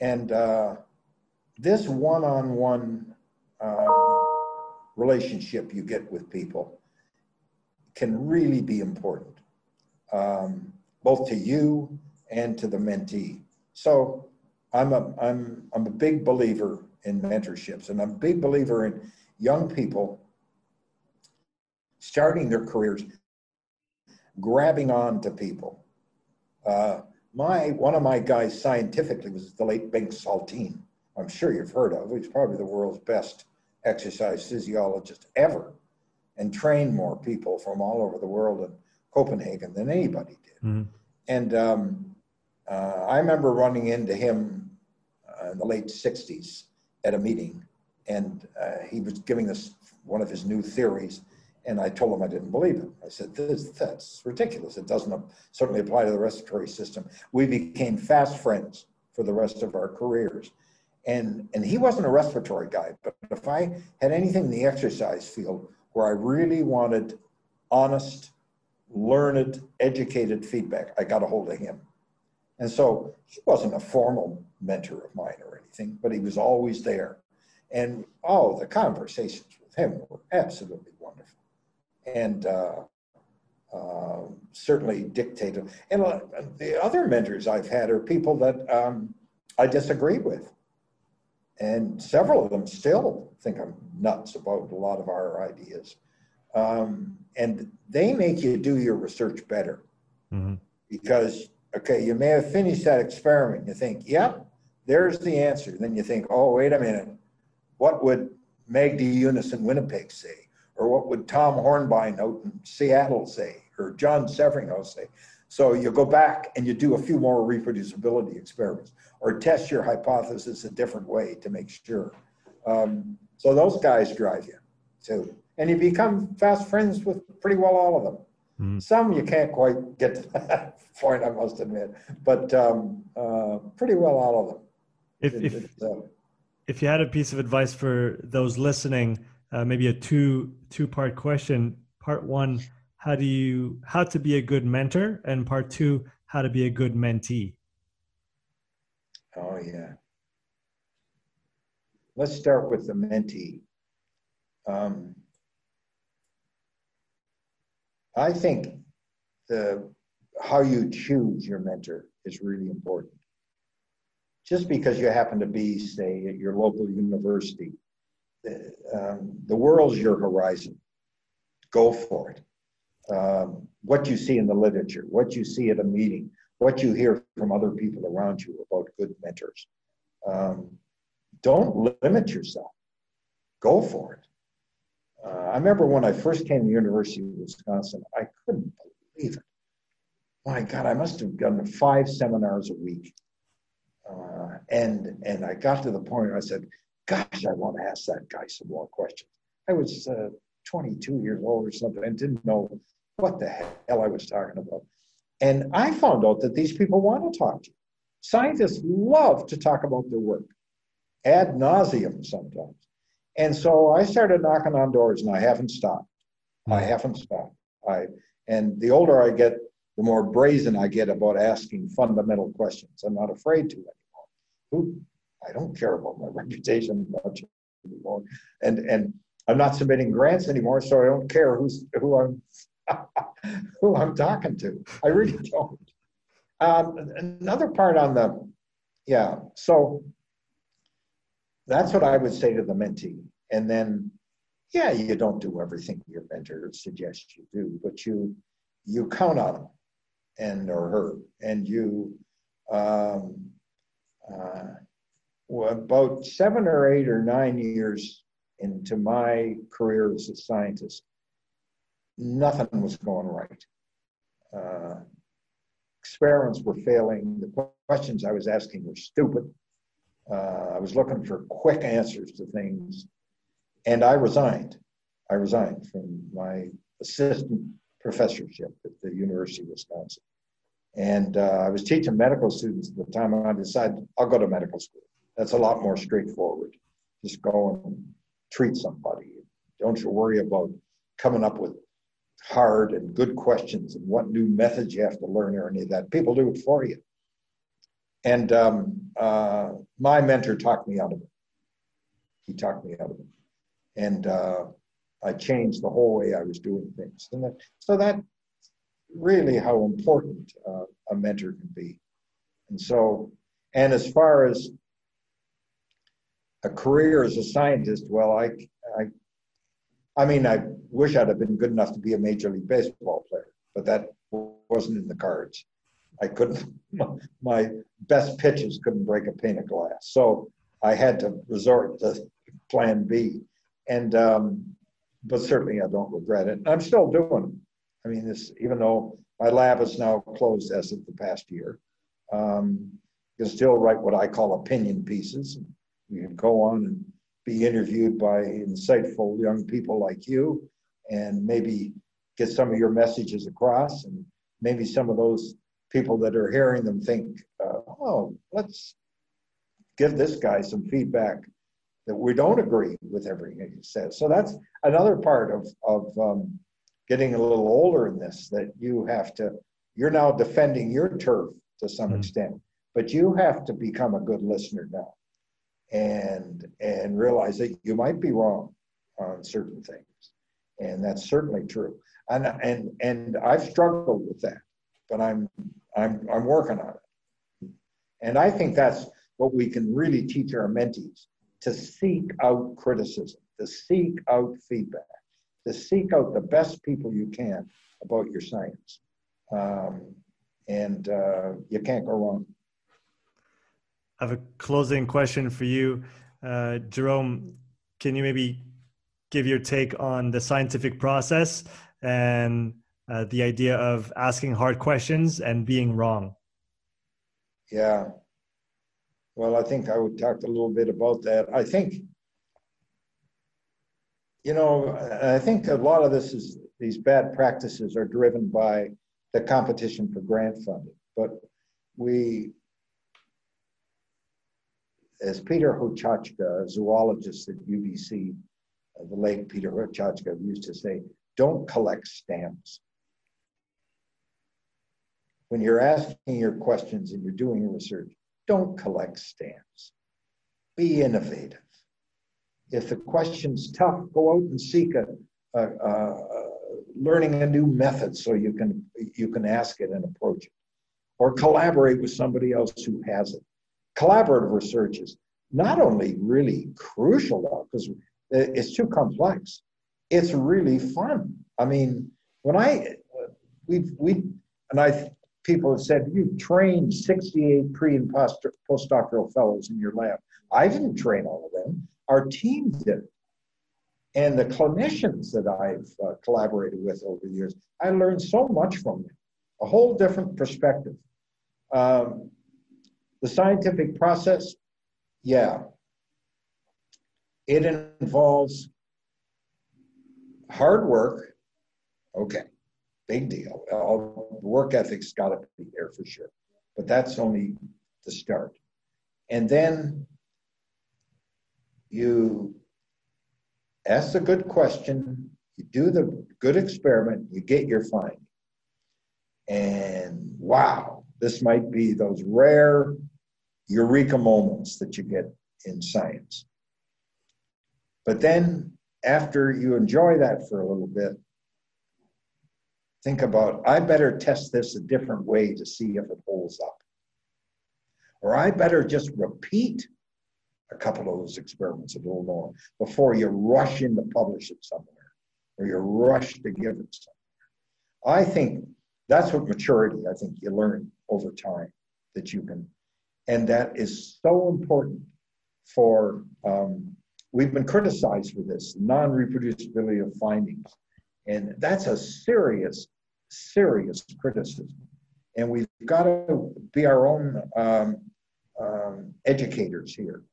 And uh, this one on one relationship you get with people can really be important, um, both to you and to the mentee. So I'm a, I'm, I'm a big believer in mentorships, and I'm a big believer in young people starting their careers, grabbing on to people. Uh, my one of my guys scientifically was the late Bengt Saltin. I'm sure you've heard of. He's probably the world's best exercise physiologist ever, and trained more people from all over the world in Copenhagen than anybody did. Mm-hmm. And um, uh, I remember running into him uh, in the late 60s at a meeting, and uh, he was giving us one of his new theories, and I told him I didn't believe it. I said, this, that's ridiculous. It doesn't certainly apply to the respiratory system. We became fast friends for the rest of our careers. And, and he wasn't a respiratory guy, but if I had anything in the exercise field where I really wanted honest, learned, educated feedback, I got a hold of him. And so he wasn't a formal mentor of mine or anything, but he was always there. And oh, the conversations with him were absolutely wonderful. And uh, uh, certainly dictated. And uh, the other mentors I've had are people that um, I disagree with. And several of them still think I'm nuts about a lot of our ideas. Um, and they make you do your research better mm-hmm. because okay, you may have finished that experiment. You think, yep, there's the answer. Then you think, oh, wait a minute. What would Magdy Younes in Winnipeg say? Or what would Tom Hornbein out in Seattle say? Or John Severinghaus say? So you go back and you do a few more reproducibility experiments or test your hypothesis a different way to make sure. Um, so those guys drive you too. And you become fast friends with pretty well all of them. Mm. Some you can't quite get to that *laughs* point, I must admit, but um, uh, pretty well all of them. If, it, if, uh, if you had a piece of advice for those listening, uh, maybe a two two part question. Part one, how do you how to be a good mentor, and part two, how to be a good mentee. Oh yeah. Let's start with the mentee. Um, I think the how you choose your mentor is really important. Just because you happen to be, say, at your local university, um, the world's your horizon. Go for it. Um, what you see in the literature, what you see at a meeting, what you hear from other people around you about good mentors. Um, don't limit yourself. Go for it. Uh, I remember when I first came to the University of Wisconsin, I couldn't believe it. My God, I must have done five seminars a week. Uh, and, and I got to the point where I said, gosh, I want to ask that guy some more questions. I was uh, 22 years old or something and didn't know what the hell I was talking about. And I found out that these people want to talk to you. Scientists love to talk about their work ad nauseum sometimes. And so I started knocking on doors and I haven't stopped. I hmm. haven't stopped. I and the older I get, the more brazen I get about asking fundamental questions. I'm not afraid to anymore. Who I don't care about my *laughs* reputation much anymore. And and I'm not submitting grants anymore, so I don't care who's who I'm *laughs* who I'm talking to. I really *laughs* don't. Um, another part on the yeah. So that's what I would say to the mentee. And then, yeah, you don't do everything your mentor suggests you do, but you you count on them and or her, and you. Um, uh, about seven or eight or nine years into my career as a scientist, nothing was going right. Uh, experiments were failing. The questions I was asking were stupid. Uh, I was looking for quick answers to things, and I resigned. I resigned from my assistant professorship at the University of Wisconsin. And uh, I was teaching medical students at the time, and I decided I'll go to medical school. That's a lot more straightforward. Just go and treat somebody. Don't you worry about coming up with hard and good questions and what new methods you have to learn or any of that. People do it for you. And um, uh, my mentor talked me out of it. He talked me out of it. And uh, I changed the whole way I was doing things. And that, so that really how important uh, a mentor can be. And so, and as far as a career as a scientist, well, I, I, I mean, I wish I'd have been good enough to be a major league baseball player, but that wasn't in the cards. I couldn't, *laughs* my best pitches couldn't break a pane of glass. So I had to resort to plan B. And, um, but certainly I don't regret it. I'm still doing. I mean, this, even though my lab is now closed as of the past year, um, you can still write what I call opinion pieces. You can go on and be interviewed by insightful young people like you and maybe get some of your messages across and maybe some of those people that are hearing them think, uh, oh, let's give this guy some feedback that we don't agree with everything he says. So that's another part of, of um, getting a little older in this that you have to, you're now defending your turf to some mm-hmm. extent, but you have to become a good listener now and and realize that you might be wrong on certain things. And that's certainly true. And and and I've struggled with that, but I'm I'm I'm working on it. And I think that's what we can really teach our mentees to seek out criticism, to seek out feedback, to seek out the best people you can about your science. Um, and uh, you can't go wrong. I have a closing question for you. Uh, Jerome, can you maybe give your take on the scientific process and uh, the idea of asking hard questions and being wrong? Yeah. Well, I think I would talk a little bit about that. I think you know, I think a lot of this is these bad practices are driven by the competition for grant funding. But we, as Peter Hochachka, a zoologist at UBC, uh, the late Peter Hochachka used to say, don't collect stamps. When you're asking your questions and you're doing research, don't collect stamps. Be innovative if the question's tough, go out and seek a, a, a, learning a new method so you can you can ask it and approach it, or collaborate with somebody else who has it. Collaborative research is not only really crucial though because it's too complex. It's really fun. I mean, when I we we and I people have said you've trained 68 pre and post postdoctoral fellows in your lab. I didn't train all of them our team did. And the clinicians that I've uh, collaborated with over the years, I learned so much from them, a whole different perspective. Um, the scientific process, yeah, it involves hard work. Okay, big deal. All work ethic's got to be there for sure, but that's only the start. And then you ask a good question, you do the good experiment, you get your finding. And wow, this might be those rare eureka moments that you get in science. But then, after you enjoy that for a little bit, think about I better test this a different way to see if it holds up. Or I better just repeat a couple of those experiments a little more before you rush in to publish it somewhere or you rush to give it somewhere. I think that's what maturity, I think you learn over time that you can, and that is so important for, um, we've been criticized for this non reproducibility of findings. And that's a serious, serious criticism. And we've got to be our own um, um, educators here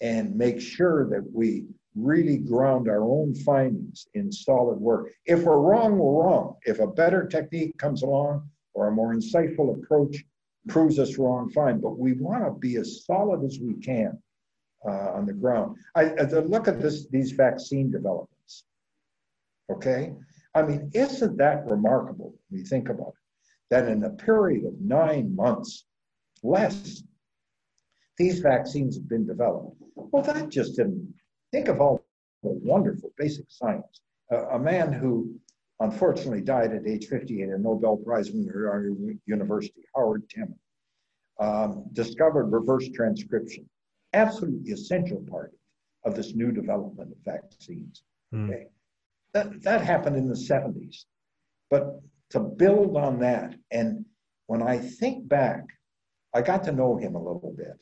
and make sure that we really ground our own findings in solid work. If we're wrong, we're wrong. If a better technique comes along or a more insightful approach proves us wrong, fine. But we want to be as solid as we can uh, on the ground. I, I look at this, these vaccine developments. Okay, I mean, isn't that remarkable when you think about it? That in a period of nine months, less, these vaccines have been developed. Well, that just didn't think of all the wonderful basic science. Uh, a man who unfortunately died at age 58, a Nobel Prize winner at our university, Howard Temin, um, discovered reverse transcription, absolutely essential part of this new development of vaccines. Mm. Okay. That, that happened in the 70s. But to build on that, and when I think back, I got to know him a little bit.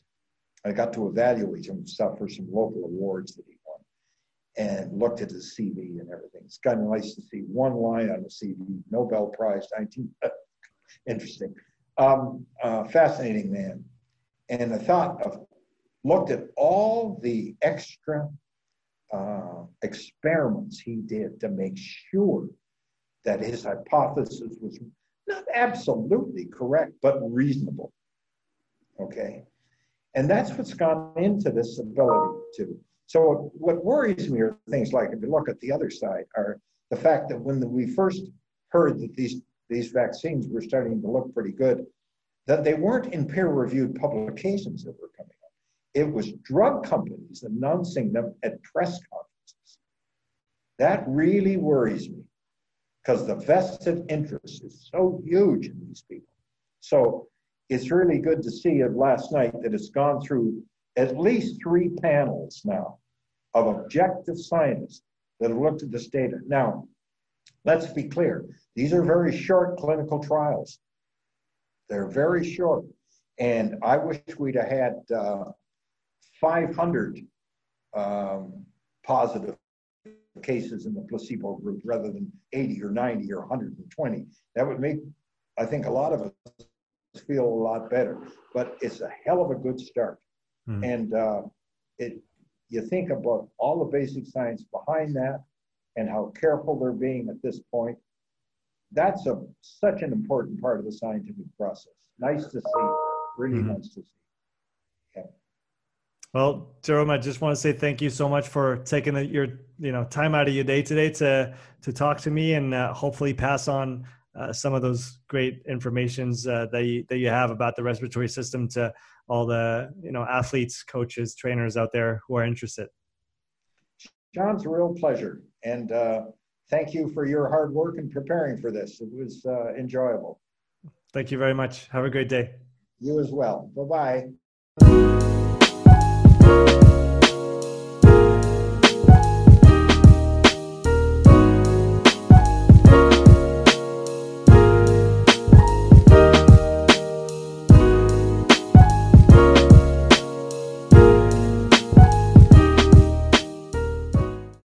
I got to evaluate him stuff for some local awards that he and looked at his CV and everything. It's kind of nice to see one line on the CV, Nobel Prize, 19. *laughs* Interesting. Um, uh, fascinating man. And I thought of, looked at all the extra uh, experiments he did to make sure that his hypothesis was not absolutely correct, but reasonable. Okay. And that's what's gone into this ability to. So, what worries me are things like, if you look at the other side, are the fact that when we first heard that these, these vaccines were starting to look pretty good, that they weren't in peer reviewed publications that were coming up. it was drug companies announcing them at press conferences. That really worries me because the vested interest is so huge in these people. So it's really good to see it last night that it's gone through at least three panels now of objective scientists that have looked at this data. Now, let's be clear, these are very short clinical trials. They're very short. And I wish we'd have had uh, 500 um, positive cases in the placebo group rather than 80 or 90 or 120. That would make, I think, a lot of us feel a lot better. But it's a hell of a good start. Mm. And uh, it, you think about all the basic science behind that and how careful they're being at this point. That's a such an important part of the scientific process. Nice to see. Really mm. nice to see. Well, Jerome, I just want to say thank you so much for taking the, your you know time out of your day today to to talk to me and uh, hopefully pass on uh, some of those great informations uh, that you, that you have about the respiratory system to all the you know athletes, coaches, trainers out there who are interested. John's a real pleasure, and uh, thank you for your hard work in preparing for this. It was uh, enjoyable. Thank you very much. Have a great day. You as well. Bye bye. Thank you